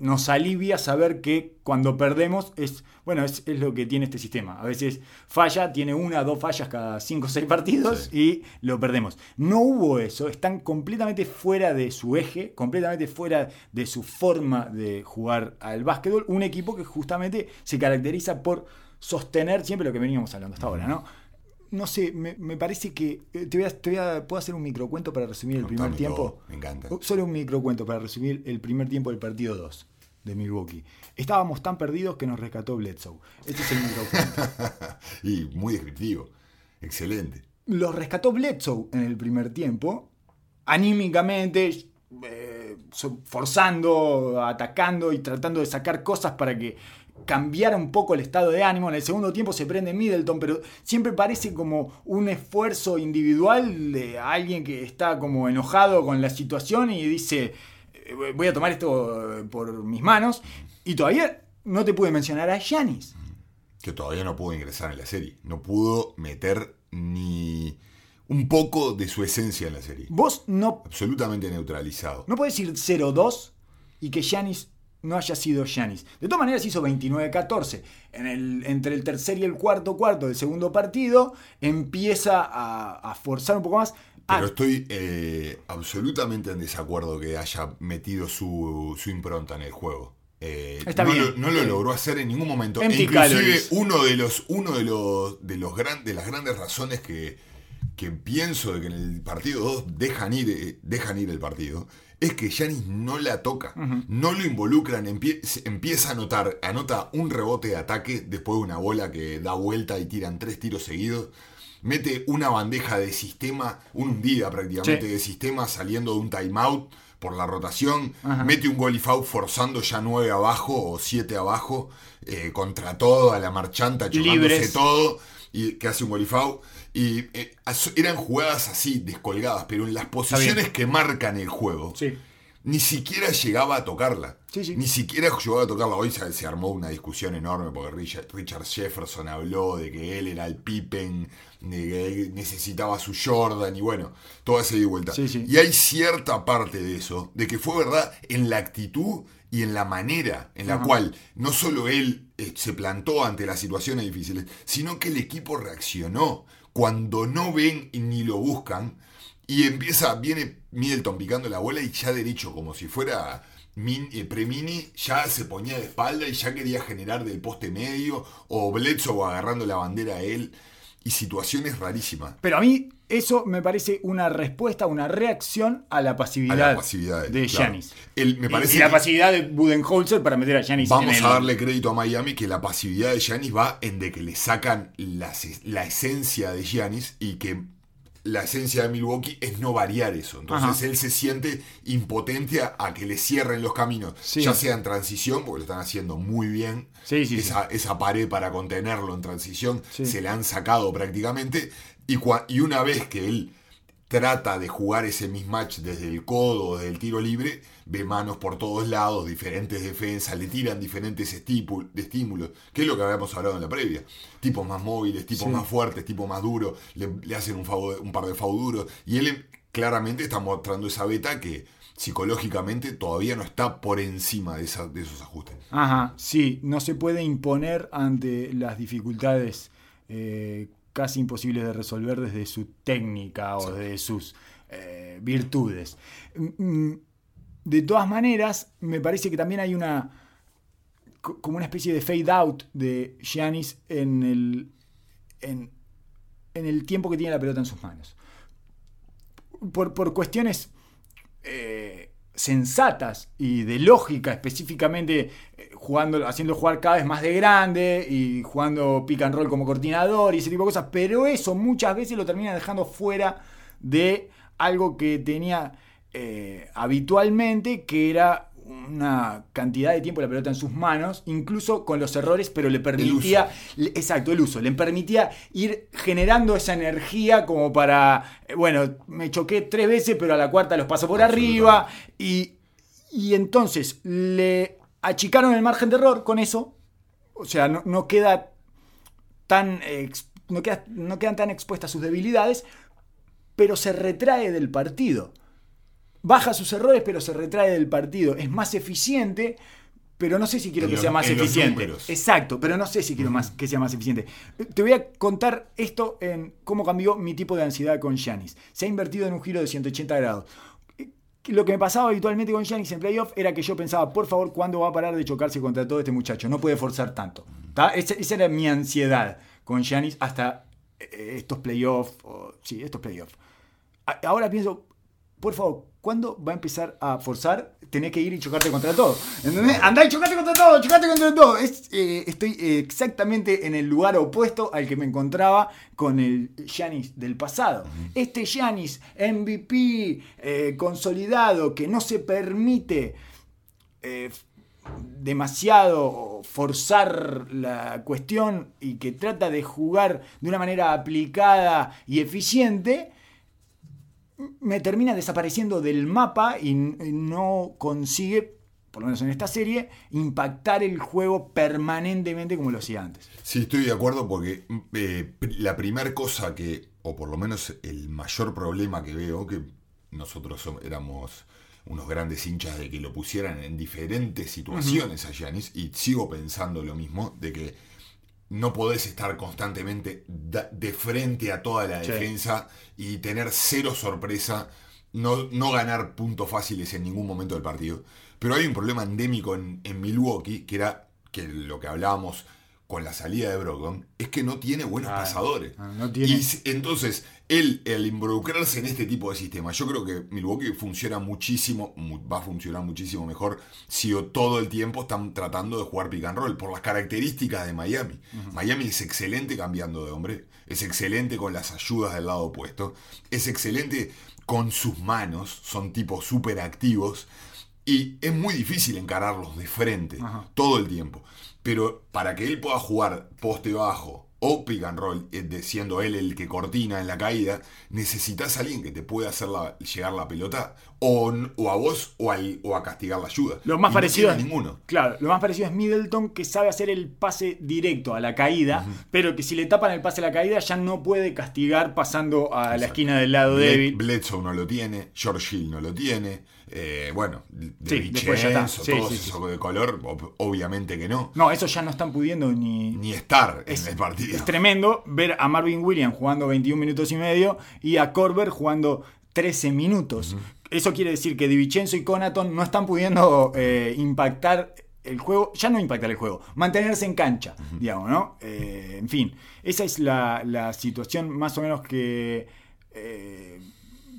nos alivia saber que cuando perdemos es, bueno, es, es lo que tiene este sistema. A veces falla, tiene una, dos fallas cada cinco o seis partidos y lo perdemos. No hubo eso, están completamente fuera de su eje, completamente fuera de su forma de jugar al básquetbol. Un equipo que justamente se caracteriza por sostener siempre lo que veníamos hablando hasta ahora, ¿no? No sé, me, me parece que. eh, Te voy, a, te voy a- ¿Puedo hacer un microcuento para resumir el primer Contame tiempo? todo, me encanta. Uh, Solo un microcuento para resumir el primer tiempo del partido 2 de Milwaukee. Estábamos tan perdidos que nos rescató Bledsoe. Este es el microcuento. y muy descriptivo. Excelente. Los rescató Bledsoe en el primer tiempo, anímicamente, eh, forzando, atacando y tratando de sacar cosas para que cambiara un poco el estado de ánimo. En el segundo tiempo se prende Middleton, pero siempre parece como un esfuerzo individual de alguien que está como enojado con la situación y dice, voy a tomar esto eh, por mis manos. Y todavía no te pude mencionar a Giannis. Que todavía no pudo ingresar en la serie. No pudo meter ni un poco de su esencia en la serie. Vos no Absolutamente neutralizado. No puedes ir 0-2 y que Giannis no haya sido Giannis. De todas maneras hizo 29-14. En el, entre el tercer y el cuarto cuarto del segundo partido empieza a, a forzar un poco más. Ah, Pero estoy eh, absolutamente en desacuerdo que haya metido su, su impronta en el juego. Eh, Está no, bien. Lo, no lo logró hacer en ningún momento. E inclusive calories. uno de los, uno de los, de los gran- de las grandes razones que, que pienso de que en el partido 2 dejan ir, eh, dejan ir el partido, es que Yanis no la toca, no lo involucran, empie- empieza a anotar, anota un rebote de ataque después de una bola que da vuelta y tiran tres tiros seguidos. Mete una bandeja de sistema, un hundida prácticamente Sí. de sistema saliendo de un timeout por la rotación. Ajá. Mete un goal foul forzando ya nueve abajo o siete abajo eh, contra todo, a la marchanta, chocándose todo y que hace un foul. Y eh, eran jugadas así, descolgadas, pero en las posiciones que marcan el juego, Sí. ni siquiera llegaba a tocarla. Sí, sí. Ni siquiera llegaba a tocarla. Hoy se, se armó una discusión enorme porque Richard, Richard Jefferson habló de que él era el Pippen, de que él necesitaba su Jordan y bueno, toda esa ida y vuelta. Sí. Y hay cierta parte de eso, de que fue verdad en la actitud y en la manera en la Ajá. cual no solo él eh, se plantó ante las situaciones difíciles, sino que el equipo reaccionó cuando no ven y ni lo buscan. Y empieza, viene Middleton picando la bola y ya derecho, como si fuera eh, Premini, ya se ponía de espalda y ya quería generar del poste medio, o Bledsoe agarrando la bandera a él, y situaciones rarísimas. Pero a mí eso me parece una respuesta, una reacción a la pasividad, A la pasividad de de claro. Me Y- parece y, la pasividad de Budenholzer para meter a en Vamos el- a darle crédito a Miami que la pasividad de Giannis va en de que le sacan la, la esencia de Giannis y que la esencia de Milwaukee es no variar eso. Entonces Ajá. él se siente impotente a, a que le cierren los caminos, Sí. ya sea en transición, porque lo están haciendo muy bien. Sí, sí, esa, esa pared para contenerlo en transición se la han sacado prácticamente. Y, y una vez que él trata de jugar ese mismatch desde el codo, desde el tiro libre, ve manos por todos lados, diferentes defensas, le tiran diferentes de estímulos, que es lo que habíamos hablado en la previa. Tipos más móviles, tipos Sí. más fuertes, tipos más duros, le, le hacen un, un par de FAU duros, y él claramente está mostrando esa beta que psicológicamente todavía no está por encima de, esa- de esos ajustes. Ajá, sí, no se puede imponer ante las dificultades eh, casi imposibles de resolver desde su técnica o desde sus eh, virtudes. De todas maneras, me parece que también hay una co- como una especie de fade out de Giannis en el en, en el tiempo que tiene la pelota en sus manos. Por, por cuestiones eh, sensatas y de lógica específicamente, eh, jugando, haciendo jugar cada vez más de grande y jugando pick and roll como coordinador y ese tipo de cosas, pero eso muchas veces lo termina dejando fuera de algo que tenía eh, habitualmente, que era una cantidad de tiempo la pelota en sus manos, incluso con los errores, pero le permitía, le- exacto, el uso, le permitía ir generando esa energía como para, eh, bueno, me choqué tres veces, pero a la cuarta los paso por arriba, y, y entonces le achicaron el margen de error con eso, o sea, no, no queda tan, no, queda- no quedan tan expuestas sus debilidades, pero se retrae del partido baja sus errores, pero se retrae del partido. Es más eficiente, pero no sé si quiero En que sea más eficiente. Exacto, pero no sé si quiero más que sea más eficiente. Te voy a contar esto en cómo cambió mi tipo de ansiedad con Giannis. Se ha invertido en un giro de 180 grados. Lo que me pasaba habitualmente con Giannis en playoff era que yo pensaba, por favor, ¿cuándo va a parar de chocarse contra todo este muchacho? No puede forzar tanto. ¿tá? Esa, esa era mi ansiedad con Giannis hasta eh, estos playoffs. Sí, estos playoffs. Ahora pienso, por favor, ¿cuándo va a empezar a forzar? Tenés que ir y chocarte contra todo. ¿Entendés? Andá y chocate contra todo, chocate contra todo. Es, eh, estoy exactamente en el lugar opuesto al que me encontraba con el Giannis del pasado. Este Giannis MVP eh, consolidado que no se permite eh, demasiado forzar la cuestión y que trata de jugar de una manera aplicada y eficiente, me termina desapareciendo del mapa y, no consigue, por lo menos en esta serie, impactar el juego permanentemente como lo hacía antes. Sí, estoy de acuerdo porque eh, la primera cosa que, o por lo menos el mayor problema que veo, que nosotros éramos unos grandes hinchas de que lo pusieran en diferentes situaciones a Giannis, y sigo pensando lo mismo, de que no podés estar constantemente de frente a toda la Sí. defensa y tener cero sorpresa, no, no ganar puntos fáciles en ningún momento del partido. Pero hay un problema endémico en, en Milwaukee, que era que lo que hablábamos con la salida de Brogdon, es que no tiene buenos Ah, pasadores. ah, no tiene. Y entonces, él, el involucrarse en este tipo de sistemas, yo creo que Milwaukee funciona muchísimo, mu- va a funcionar muchísimo mejor si todo el tiempo están tratando de jugar pick and roll, por las características de Miami. Miami es excelente cambiando de hombre, es excelente con las ayudas del lado opuesto, es excelente con sus manos, son tipos súper activos. Y es muy difícil encararlos de frente Ajá. todo el tiempo. Pero para que él pueda jugar poste bajo o pick and roll, eh, siendo él el que cortina en la caída, necesitas a alguien que te pueda hacer la- llegar la pelota o, o a vos o, al- o a castigar la ayuda. Lo más Y no parecido es, ninguno. Claro, lo más parecido es Middleton que sabe hacer el pase directo a la caída, pero que si le tapan el pase a la caída ya no puede castigar pasando a la esquina del lado Bled- débil. Bledsoe no lo tiene, George Hill no lo tiene, eh, bueno, de Sí, después ya está. Vincenzo, Sí, todos sí, sí. esos de color, ob- obviamente que no. No, esos ya no están pudiendo ni, Ni estar Es- en el partido. Es tremendo ver a Marvin Williams jugando 21 minutos y medio y a Corber jugando 13 minutos. Eso quiere decir que DiVincenzo y Conaton no están pudiendo eh, impactar el juego, ya no impactar el juego, mantenerse en cancha, digamos, ¿no? Eh, en fin, esa es la, la situación más o menos que eh,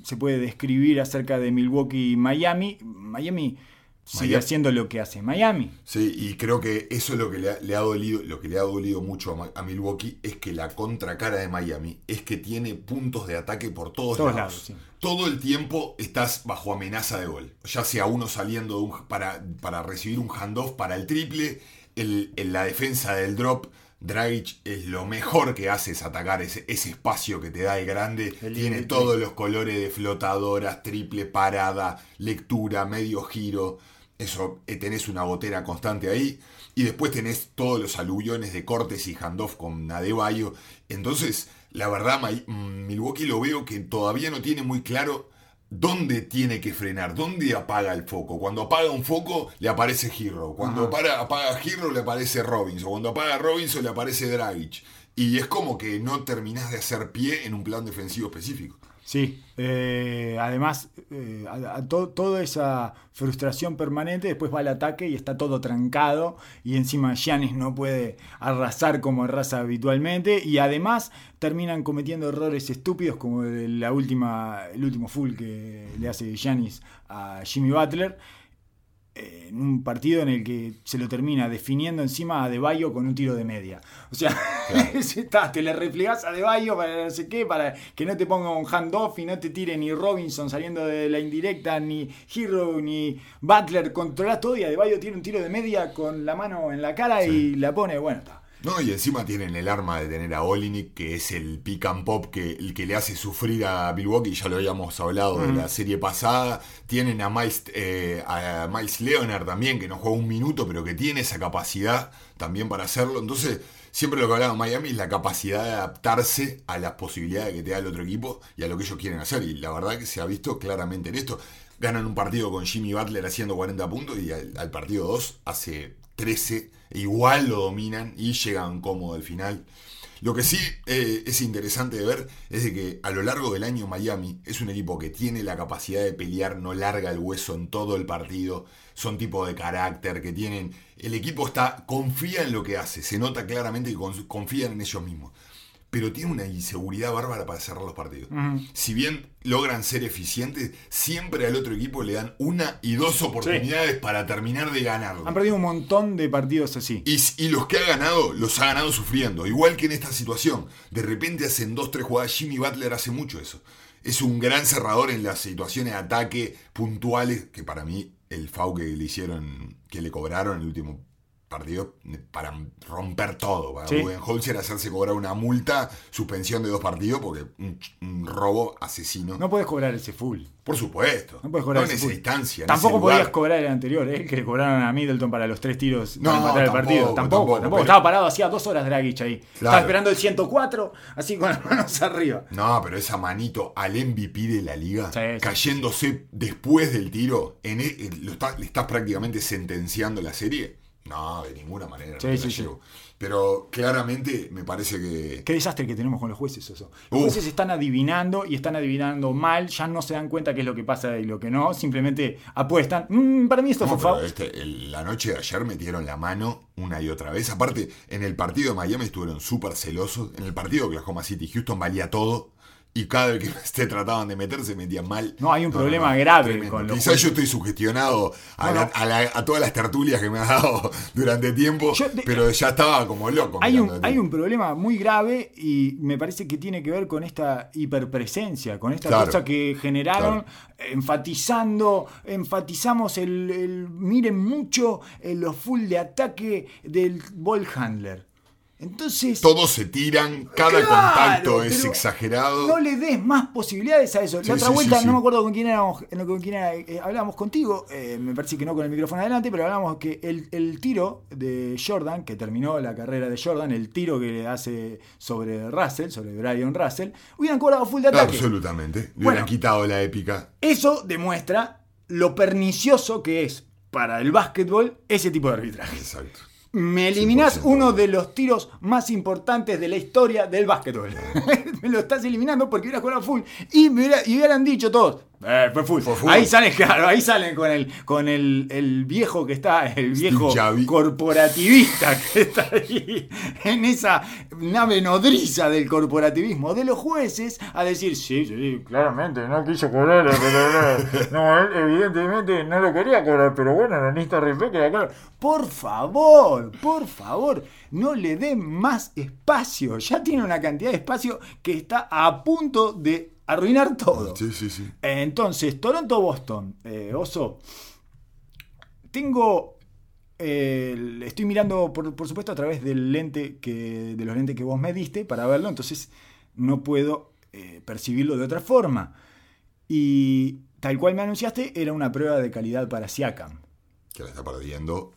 se puede describir acerca de Milwaukee y Miami. Miami sigue Miami. haciendo lo que hace Miami. Sí, y creo que eso es lo que le ha, le ha dolido, lo que le ha dolido mucho a, Milwaukee es que la contracara de Miami es que tiene puntos de ataque por todos, Todos lados. lados, sí. Todo el tiempo estás bajo amenaza de gol. Ya sea uno saliendo de un- para, para recibir un handoff para el triple, el, en la defensa del drop. Dragic es lo mejor que hace es atacar ese, ese espacio que te da el grande. El Tiene todos los colores de flotadoras, triple parada, lectura, medio giro. Eso, eh, tenés una gotera constante ahí. Y después tenés todos los aluviones de cortes y handoff con Adebayo. Entonces, la verdad, mm, Milwaukee lo veo que todavía no tiene muy claro dónde tiene que frenar, dónde apaga el foco. Cuando apaga un foco, le aparece Hero. Cuando para- apaga Hero, le aparece Robinson. Cuando apaga Robinson, le aparece Dragic. Y es como que no terminás de hacer pie en un plan defensivo específico. Sí, eh, además, eh, a- a to- toda esa frustración permanente, después va al ataque y está todo trancado, y encima Giannis no puede arrasar como arrasa habitualmente, y además terminan cometiendo errores estúpidos como el, la última, el último full que le hace Giannis a Jimmy Butler. Eh, En un partido en el que se lo termina definiendo encima a De Bayo con un tiro de media. O sea, está, te le replegás a De Bayo para no sé qué, para que no te ponga un handoff y no te tire ni Robinson saliendo de la indirecta, ni Hero, ni Butler. Controlás todo y a De Bayo tiene un tiro de media con la mano en la cara y la pone, bueno, está. No, y encima tienen el arma de tener a Olinik, que es el pick and pop que, el que le hace sufrir a Milwaukee, ya lo habíamos hablado de la serie pasada. Tienen a Miles, eh, a Miles Leonard también, que no juega un minuto, pero que tiene esa capacidad también para hacerlo. Entonces, siempre lo que hablaba Miami es la capacidad de adaptarse a las posibilidades que te da el otro equipo y a lo que ellos quieren hacer. Y la verdad que se ha visto claramente en esto. Ganan un partido con Jimmy Butler haciendo 40 puntos y al, al partido 2 hace 13. Igual lo dominan y llegan cómodo al final. Lo que sí eh, es interesante de ver es de que a lo largo del año Miami es un equipo que tiene la capacidad de pelear, no larga el hueso en todo el partido, son tipo de carácter que tienen. El equipo está confía en lo que hace, se nota claramente que con- confían en ellos mismos. Pero tiene una inseguridad bárbara para cerrar los partidos. Si bien logran ser eficientes, siempre al otro equipo le dan una y dos oportunidades para terminar de ganarlo. Han perdido un montón de partidos así. Y, y los que ha ganado, los ha ganado sufriendo. Igual que en esta situación. De repente hacen dos, tres jugadas. Jimmy Butler hace mucho eso. Es un gran cerrador en las situaciones de ataque puntuales. Que para mí, el FAU que le hicieron, que le cobraron en el último partido, para romper todo. Para Sí. Budenholzer hacerse cobrar una multa, suspensión de dos partidos, porque un, un robo asesino. No puedes cobrar ese full. Por supuesto. No puedes cobrar en ese esa full. instancia. en Tampoco lugar. podías cobrar el anterior, ¿eh? que le cobraron a Middleton para los tres tiros No, para empatar el partido. Tampoco, tampoco, tampoco. pero- Estaba parado hacía dos horas Dragic ahí. Estaba esperando el 104, así con las manos arriba. No, pero esa manito al MVP de la liga, Sí, sí, cayéndose después del tiro, en e- en- lo está- le estás prácticamente sentenciando la serie. No, de ninguna manera. Sí, no sí. Pero claramente me parece que. Qué desastre que tenemos con los jueces eso. Los Uf. jueces están adivinando y están adivinando mal, ya no se dan cuenta qué es lo que pasa y lo que no, simplemente apuestan. "Mm, para mí esto No, fue foul. este- el- la noche de ayer metieron la mano una y otra vez. Aparte, en el partido de Miami estuvieron súper celosos. En el partido de Oklahoma City Houston valía todo. Y cada vez que se trataban de meter se metían mal. No, hay un problema grave con los Quizás jueces. yo estoy sugestionado a, No, la- no. a la- a todas las tertulias que me ha dado durante tiempo. Pero ya estaba como loco. Hay un, hay un problema muy grave y me parece que tiene que ver con esta hiperpresencia, con esta Claro. cosa que generaron Claro. enfatizando, enfatizamos el, el- miren mucho en los full de ataque del ball handler. Entonces, Todos se tiran, cada Claro, contacto es exagerado. no le des más posibilidades a eso. Sí, la otra sí, vuelta, sí, no me acuerdo con quién éramos, con quién era, eh, hablábamos contigo, eh, me parece que no con el micrófono adelante, pero hablábamos que el, el tiro de Jordan, que terminó la carrera de Jordan, el tiro que hace sobre Russell, sobre Brian Russell, hubieran cobrado full de ataque. Absolutamente. Le Bueno. hubieran quitado la épica. Eso demuestra lo pernicioso que es para el básquetbol ese tipo de arbitraje. Exacto. Me eliminás 100%. uno de los tiros más importantes de la historia del básquetbol. me lo estás eliminando porque hubieras jugado full. Y, me hubiera- y hubieran dicho todos. "Eh, full. Full. Ahí salen, claro, ahí salen con el, con el, el viejo que está, el viejo corporativista que está ahí en esa nave nodriza del corporativismo de los jueces a decir, sí, sí, claramente, no quiso cobrar, pero no, él evidentemente no lo quería cobrar, pero bueno, la lista respeto queda claro. Por favor, por favor, no le den más espacio. Ya tiene una cantidad de espacio que está a punto de arruinar todo. Sí, sí, sí. Entonces, Toronto-Boston, eh, Oso. Tengo. eh, estoy mirando, por, por supuesto, a través del lente que, de los lentes que vos me diste para verlo, entonces no puedo eh, percibirlo de otra forma. Y tal cual me anunciaste, era una prueba de calidad para Siakam. Que la está perdiendo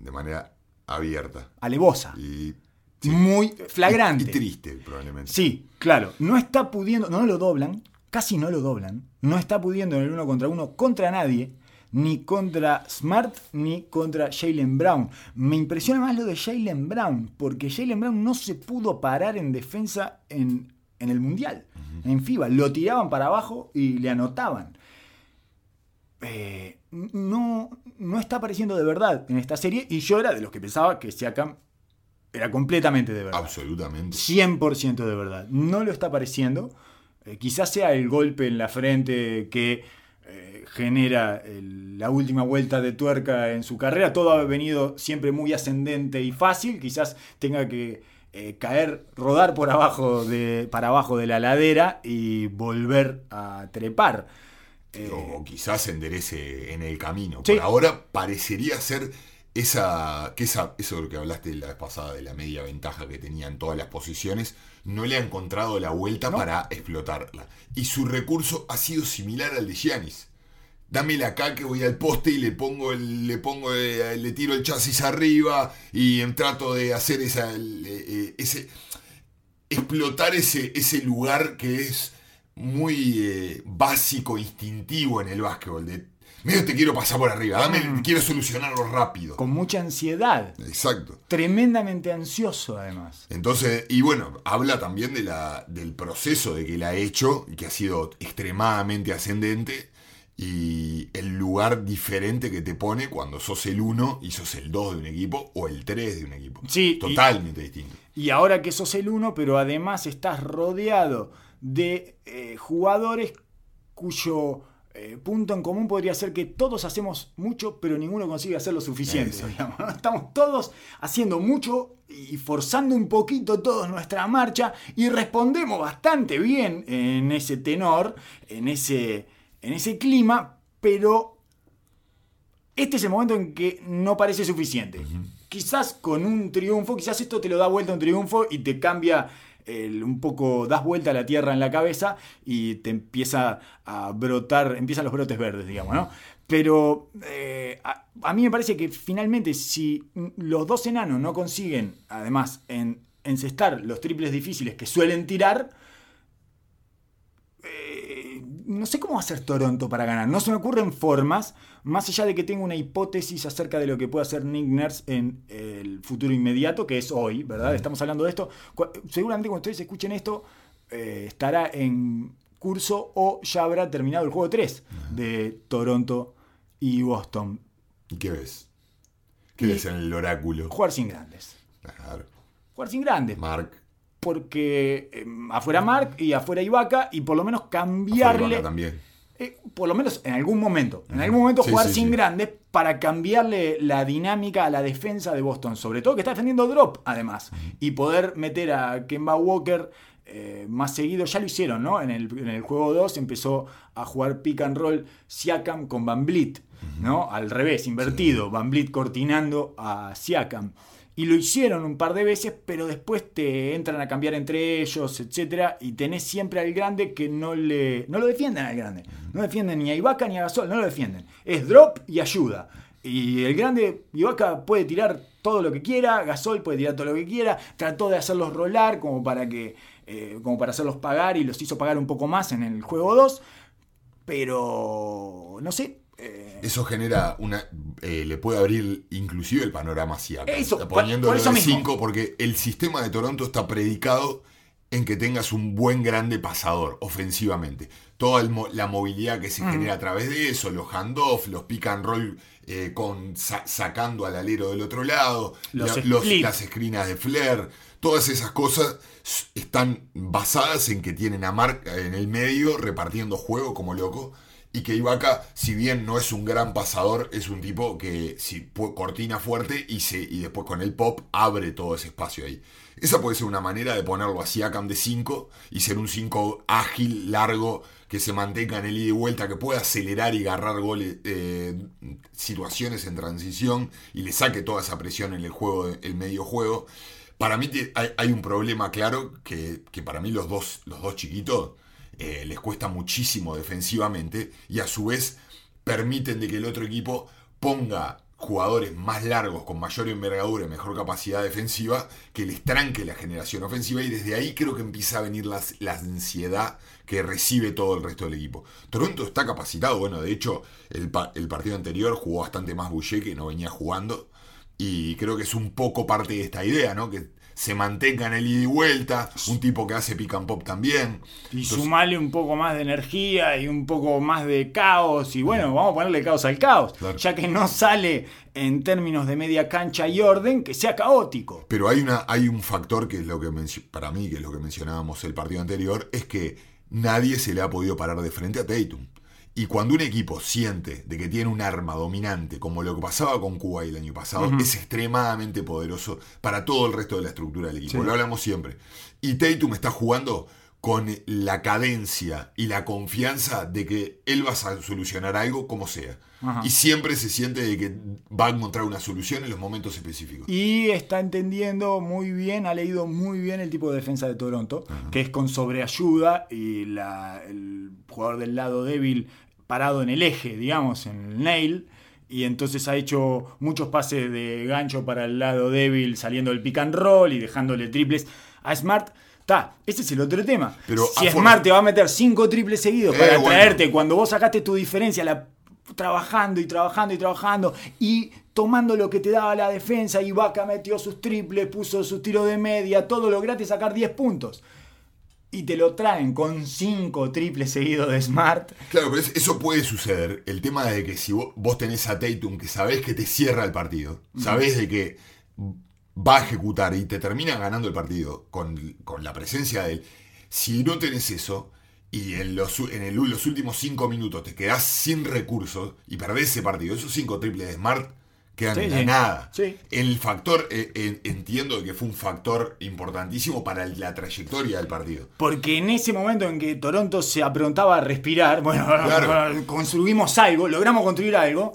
de manera abierta. Alevosa. Y, sí. Muy flagrante. Y, y triste, probablemente. Sí, claro. No está pudiendo, no lo doblan, casi no lo doblan. No está pudiendo en el uno contra uno contra nadie, ni contra Smart, ni contra Jalen Brown. Me impresiona más lo de Jalen Brown, porque Jalen Brown no se pudo parar en defensa en, en el Mundial. en FIBA. Lo tiraban para abajo y le anotaban. Eh, no, no está apareciendo de verdad en esta serie y yo era de los que pensaba que Siakam era completamente de verdad. Absolutamente. 100% de verdad. No lo está apareciendo. Eh, quizás sea el golpe en la frente que eh, genera el- la última vuelta de tuerca en su carrera. Todo ha venido siempre muy ascendente y fácil. Quizás tenga que eh, caer, rodar por abajo de, para abajo de la ladera y volver a trepar. Eh, o quizás se enderece en el camino. Sí. Por ahora parecería ser esa, que esa, eso de lo que hablaste la vez pasada de la media ventaja que tenía en todas las posiciones, no le ha encontrado la vuelta No. para explotarla. Y su recurso ha sido similar al de Giannis. Dámela acá que voy al poste y le pongo el, le pongo eh, le tiro el chasis arriba y em, trato de hacer esa el, eh, ese explotar ese, ese lugar que es muy eh, básico, instintivo en el básquetbol. De, medio te quiero pasar por arriba, dame, Mm. quiero solucionarlo rápido. con mucha ansiedad. Exacto. Tremendamente ansioso además. Entonces, y bueno, habla también de la, del proceso de que la ha hecho, que ha sido extremadamente ascendente, y el lugar diferente que te pone cuando sos el 1 y sos el 2 de un equipo, o el 3 de un equipo. Sí, y- Totalmente distinto. Y ahora que sos el uno, pero además estás rodeado de eh, jugadores cuyo eh, punto en común podría ser que todos hacemos mucho, pero ninguno consigue hacer lo suficiente. Exacto. digamos, ¿no? Estamos todos haciendo mucho y forzando un poquito todos nuestra marcha y respondemos bastante bien en ese tenor, en ese, en ese clima, pero este es el momento en que no parece suficiente. Quizás con un triunfo, quizás esto te lo da vuelta un triunfo y te cambia un poco, das vuelta a la tierra en la cabeza y te empieza a brotar, empiezan los brotes verdes, digamos, ¿no? Pero eh, a, a mí me parece que finalmente si los dos enanos no consiguen, además, en, encestar los triples difíciles que suelen tirar, no sé cómo va a hacer Toronto para ganar. No se me ocurren formas, más allá de que tengo una hipótesis acerca de lo que puede hacer Nick Nurse en el futuro inmediato, que es hoy, ¿verdad? Estamos hablando de esto. Seguramente cuando ustedes escuchen esto, eh, estará en curso o ya habrá terminado el juego 3 de Toronto y Boston. ¿Y qué ves? ¿Qué Y- ves en el oráculo? Jugar sin grandes. Claro. Jugar sin grandes. Mark, Porque eh, afuera Mark y afuera Ibaka y por lo menos cambiarle... También. Eh, por lo menos en algún momento, en algún momento Sí, jugar sí, sin sí. grandes para cambiarle la dinámica a la defensa de Boston, sobre todo que está defendiendo drop además, y poder meter a Kemba Walker eh, más seguido, ya lo hicieron, ¿no? En el, en el juego 2 empezó a jugar pick and roll Siakam con Van Vliet, ¿no? Al revés, invertido, Van Vliet cortinando a Siakam. Y lo hicieron un par de veces, pero después te entran a cambiar entre ellos, etcétera, y tenés siempre al grande que no le no lo defienden al grande. No defienden ni a Ibaka ni a Gasol, no lo defienden. Es drop y ayuda. Y el grande Ibaka puede tirar todo lo que quiera, Gasol puede tirar todo lo que quiera, trató de hacerlos rolar como para que eh, como para hacerlos pagar y los hizo pagar un poco más en el juego 2, pero no sé, eh, Eso genera una. eh, le puede abrir inclusive el panorama hacia. Eso, poniéndolo por eso de mismo. 5, porque el sistema de Toronto está predicado en que tengas un buen grande pasador ofensivamente. Toda el la movilidad que se genera a través de eso, los handoff, los pick and roll eh, con sa- sacando al alero del otro lado, Los la- los- splits. las esquinas de Flair, todas esas cosas están basadas en que tienen a Mark en el medio repartiendo juego como loco. Y que Ibaka, si bien no es un gran pasador, es un tipo que si cortina fuerte y, se, y después con el pop abre todo ese espacio ahí. Esa puede ser una manera de ponerlo así a Cam de 5 y ser un 5 ágil, largo, que se mantenga en el ida y vuelta, que pueda acelerar y agarrar goles, eh, situaciones en transición y le saque toda esa presión en el juego, el medio juego. Para mí hay, hay un problema claro que, que para mí los dos, los dos chiquitos eh, les cuesta muchísimo defensivamente y a su vez permiten de que el otro equipo ponga jugadores más largos, con mayor envergadura y mejor capacidad defensiva, que les tranque la generación ofensiva y desde ahí creo que empieza a venir las- la ansiedad que recibe todo el resto del equipo. Toronto está capacitado, bueno, de hecho el, pa- el partido anterior jugó bastante más Boucher que no venía jugando y creo que es un poco parte de esta idea, ¿no? Que se mantenga en el ida y vuelta, un tipo que hace pick and pop también. Y Entonces, sumarle un poco más de energía y un poco más de caos. Y bueno, vamos a ponerle caos al caos. Claro. Ya que no sale en términos de media cancha y orden, que sea caótico. Pero hay, una, hay un factor que es lo que para mí, que es lo que mencionábamos el partido anterior, es que nadie se le ha podido parar de frente a Tatum. Y cuando un equipo siente de que tiene un arma dominante, como lo que pasaba con Cuba el año pasado, es extremadamente poderoso para todo el resto de la estructura del equipo. Sí. Lo hablamos siempre. Y Tatum está jugando con la cadencia y la confianza de que él va a solucionar algo como sea. Ajá. Y siempre se siente de que va a encontrar una solución en los momentos específicos. Y está entendiendo muy bien, ha leído muy bien el tipo de defensa de Toronto, que es con sobreayuda y la- el jugador del lado débil parado en el eje, digamos, en el nail. Y entonces ha hecho muchos pases de gancho para el lado débil, saliendo del pick and roll y dejándole triples a Smart. Ta, ese es el otro tema. Pero si a Smart te va a meter cinco triples seguidos Eh, para bueno. traerte cuando vos sacaste tu diferencia, la trabajando y trabajando y trabajando y tomando lo que te daba la defensa y Vaca metió sus triples, puso sus tiros de media, todo lograste sacar 10 puntos. Y te lo traen con 5 triples seguidos de Smart. Claro, pero es- eso puede suceder. El tema de que si vos, tenés a Tatum que sabés que te cierra el partido, sabés de que va a ejecutar y te termina ganando el partido con, con la presencia de él. Si no tenés eso y en los, en el- los últimos cinco minutos te quedás sin recursos y perdés ese partido, esos cinco triples de Smart quedan Sí, en la sí. nada. Sí. El factor, eh, eh, entiendo que fue un factor importantísimo para la trayectoria del partido. Porque en ese momento en que Toronto se aprontaba a respirar, bueno, Claro. construimos algo, logramos construir algo,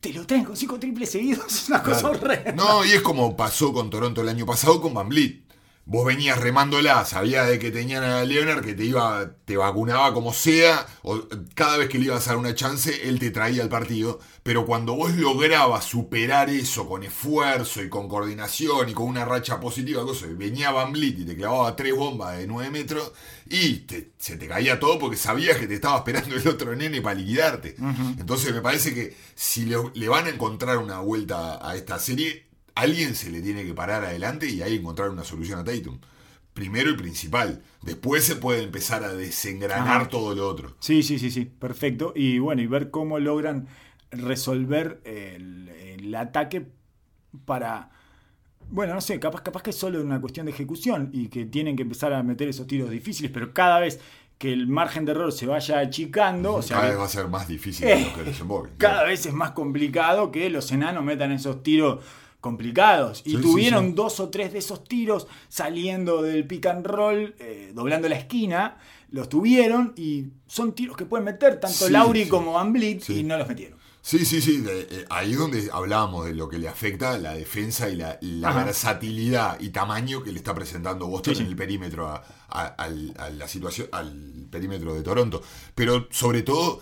te lo traen con 5 triples seguidos. Es una cosa horrenda. No, y es como pasó con Toronto el año pasado con Van Vliet. Vos venías remándola, sabías de que tenían a Leonard que te iba, te vacunaba como sea, o cada vez que le ibas a dar una chance, él te traía el partido. Pero cuando vos lograbas superar eso con esfuerzo y con coordinación y con una racha positiva, cosa, venía Van y te clavaba tres bombas de 9 metros y te- se te caía todo porque sabías que te estaba esperando el otro nene para liquidarte. Entonces me parece que si le, le van a encontrar una vuelta a esta serie, alguien se le tiene que parar adelante y ahí encontrar una solución a Tatum. Primero y principal. Después se puede empezar a desengranar Ajá. todo lo otro. Sí, sí, sí, sí, perfecto. Y bueno, y ver cómo logran resolver el, el ataque para... Bueno, no sé, capaz, capaz que es solo una cuestión de ejecución y que tienen que empezar a meter esos tiros difíciles, pero cada vez que el margen de error se vaya achicando, o sea, Cada que vez va a ser más difícil Eh, lo que desemboque. cada vez es más complicado que los enanos metan esos tiros complicados. Y Sí, tuvieron sí. dos o tres de esos tiros saliendo del pick and roll, eh, doblando la esquina. Los tuvieron y son tiros que pueden meter tanto Lauri como Van Sí. y no los metieron. Sí, sí, sí. de- eh, ahí es donde hablábamos de lo que le afecta la defensa y la, versatilidad y tamaño que le está presentando Boston Sí, sí. en el perímetro a, a- al- a la situación, al perímetro de Toronto. Pero sobre todo,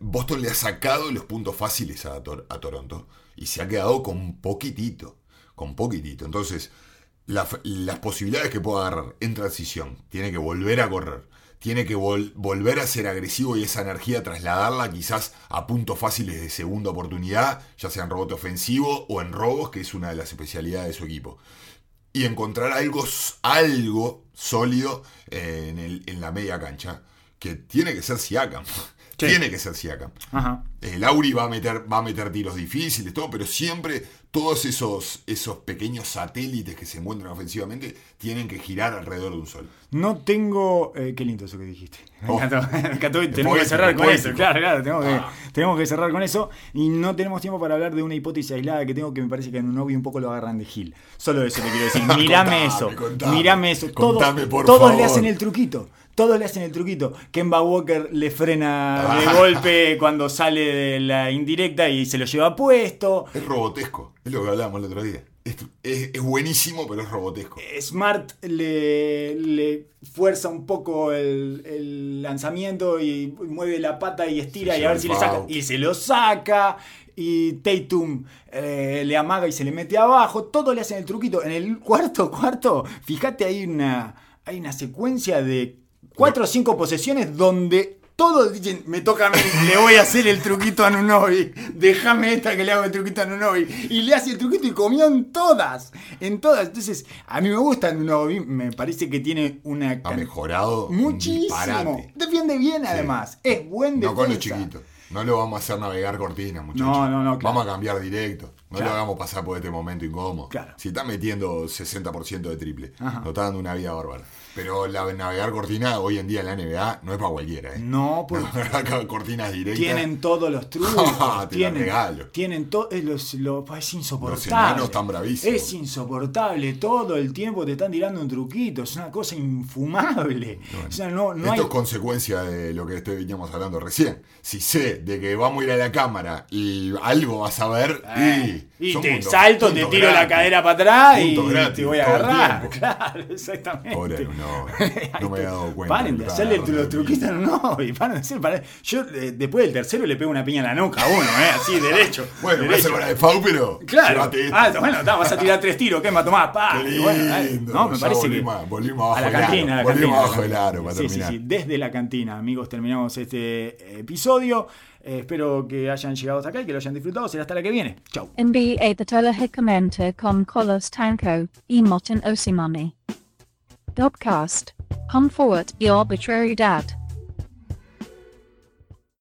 Boston le ha sacado los puntos fáciles a, Tor- a Toronto y se ha quedado con poquitito, con poquitito. Entonces, la- las posibilidades que pueda agarrar en transición, tiene que volver a correr, tiene que vol- volver a ser agresivo y esa energía trasladarla quizás a puntos fáciles de segunda oportunidad, ya sea en rebote ofensivo o en robos, que es una de las especialidades de su equipo. Y encontrar algo, algo sólido eh, en la media cancha, que tiene que ser Siakam. Sí. Tiene que ser Siakam. Ajá. Eh, Lauri va a meter, va a meter tiros difíciles, todo, pero siempre todos esos, esos pequeños satélites que se encuentran ofensivamente tienen que girar alrededor de un sol. No tengo. eh, qué lindo eso que dijiste. Me Oh. encantó. Me encantó y Es tenemos que cerrar con eso. Claro, claro. Tenemos que, Ah. tenemos que cerrar con eso. Y no tenemos tiempo para hablar de una hipótesis aislada que tengo que me parece que en un novio un poco lo agarran de Gil. Solo eso te quiero decir. Mirame Contame, eso. contame. Mirame eso. Todos, por todos le hacen el truquito. Todos le hacen el truquito. Kemba Walker le frena de Ah. golpe cuando sale de la indirecta y se lo lleva puesto. Es robotesco, es lo que hablábamos el otro día. Es, es- es buenísimo, pero es robotesco. Smart le, le fuerza un poco el, el lanzamiento y mueve la pata y estira Se y a ver si le saca. Y se lo saca. Y Tatum eh, le amaga y se le mete abajo. Todo le hacen el truquito. En el cuarto cuarto, fíjate, hay una, hay una secuencia de cuatro o cinco posesiones donde Todos dicen, me toca a mí, le voy a hacer el truquito a Nunovi. Déjame esta que le hago el truquito a Nunovi. Y le hace el truquito y comió en todas. En todas. Entonces, a mí me gusta Nunovi. Me parece que tiene una. Ha mejorado. Muchísimo. Defiende bien, además. Es buen defensa. No con los chiquitos. No lo vamos a hacer navegar cortina, muchachos. No, no, no, claro. Vamos a cambiar directo. No Claro. lo hagamos pasar por este momento incómodo. Claro. Si está metiendo 60% de triple, Ajá. nos está dando una vida bárbara. Pero la navegar cortina hoy en día en la NBA no es para cualquiera, ¿eh? No, porque Navegar cortinas directas. tienen todos los trucos. Te tienen, regalo. tienen todo. Los, los- es insoportable. Los están bravísimos. Es insoportable. Todo el tiempo te están tirando un truquito. Es una cosa infumable. O sea, no, no Esto hay. es consecuencia de lo que este- veníamos hablando recién. Si sé de que vamos a ir a la cámara y algo vas a ver, Eh, y, y son te puntos- salto, te tiro la cadera para atrás y gratis te voy a agarrar. Claro, exactamente. Pobre, no, no me había dado cuenta. Paren de hacerle los truquitos, no, y paren de hacer, paren. Yo eh, después del tercero le pego una piña en la nuca a uno, ¿eh? así, derecho. Bueno, derecho. la de Fau, pero. Claro. Ah, bueno, vas a tirar tres tiros, ¿qué más tomás? Pa. Qué bueno, lindo. no, me parece que. volvimos, volvimos abajo a la aro. cantina, a la Volvimos cantina. abajo del aro para sí, terminar. Sí, sí, desde la cantina, amigos, terminamos este episodio. Eh, espero que hayan llegado hasta acá y que lo hayan disfrutado. Será hasta la que viene. Chau. NBA the Telehicamente con Colos Tanko, Emotin Osimani. Dopcast. Come forward, the arbitrary dad.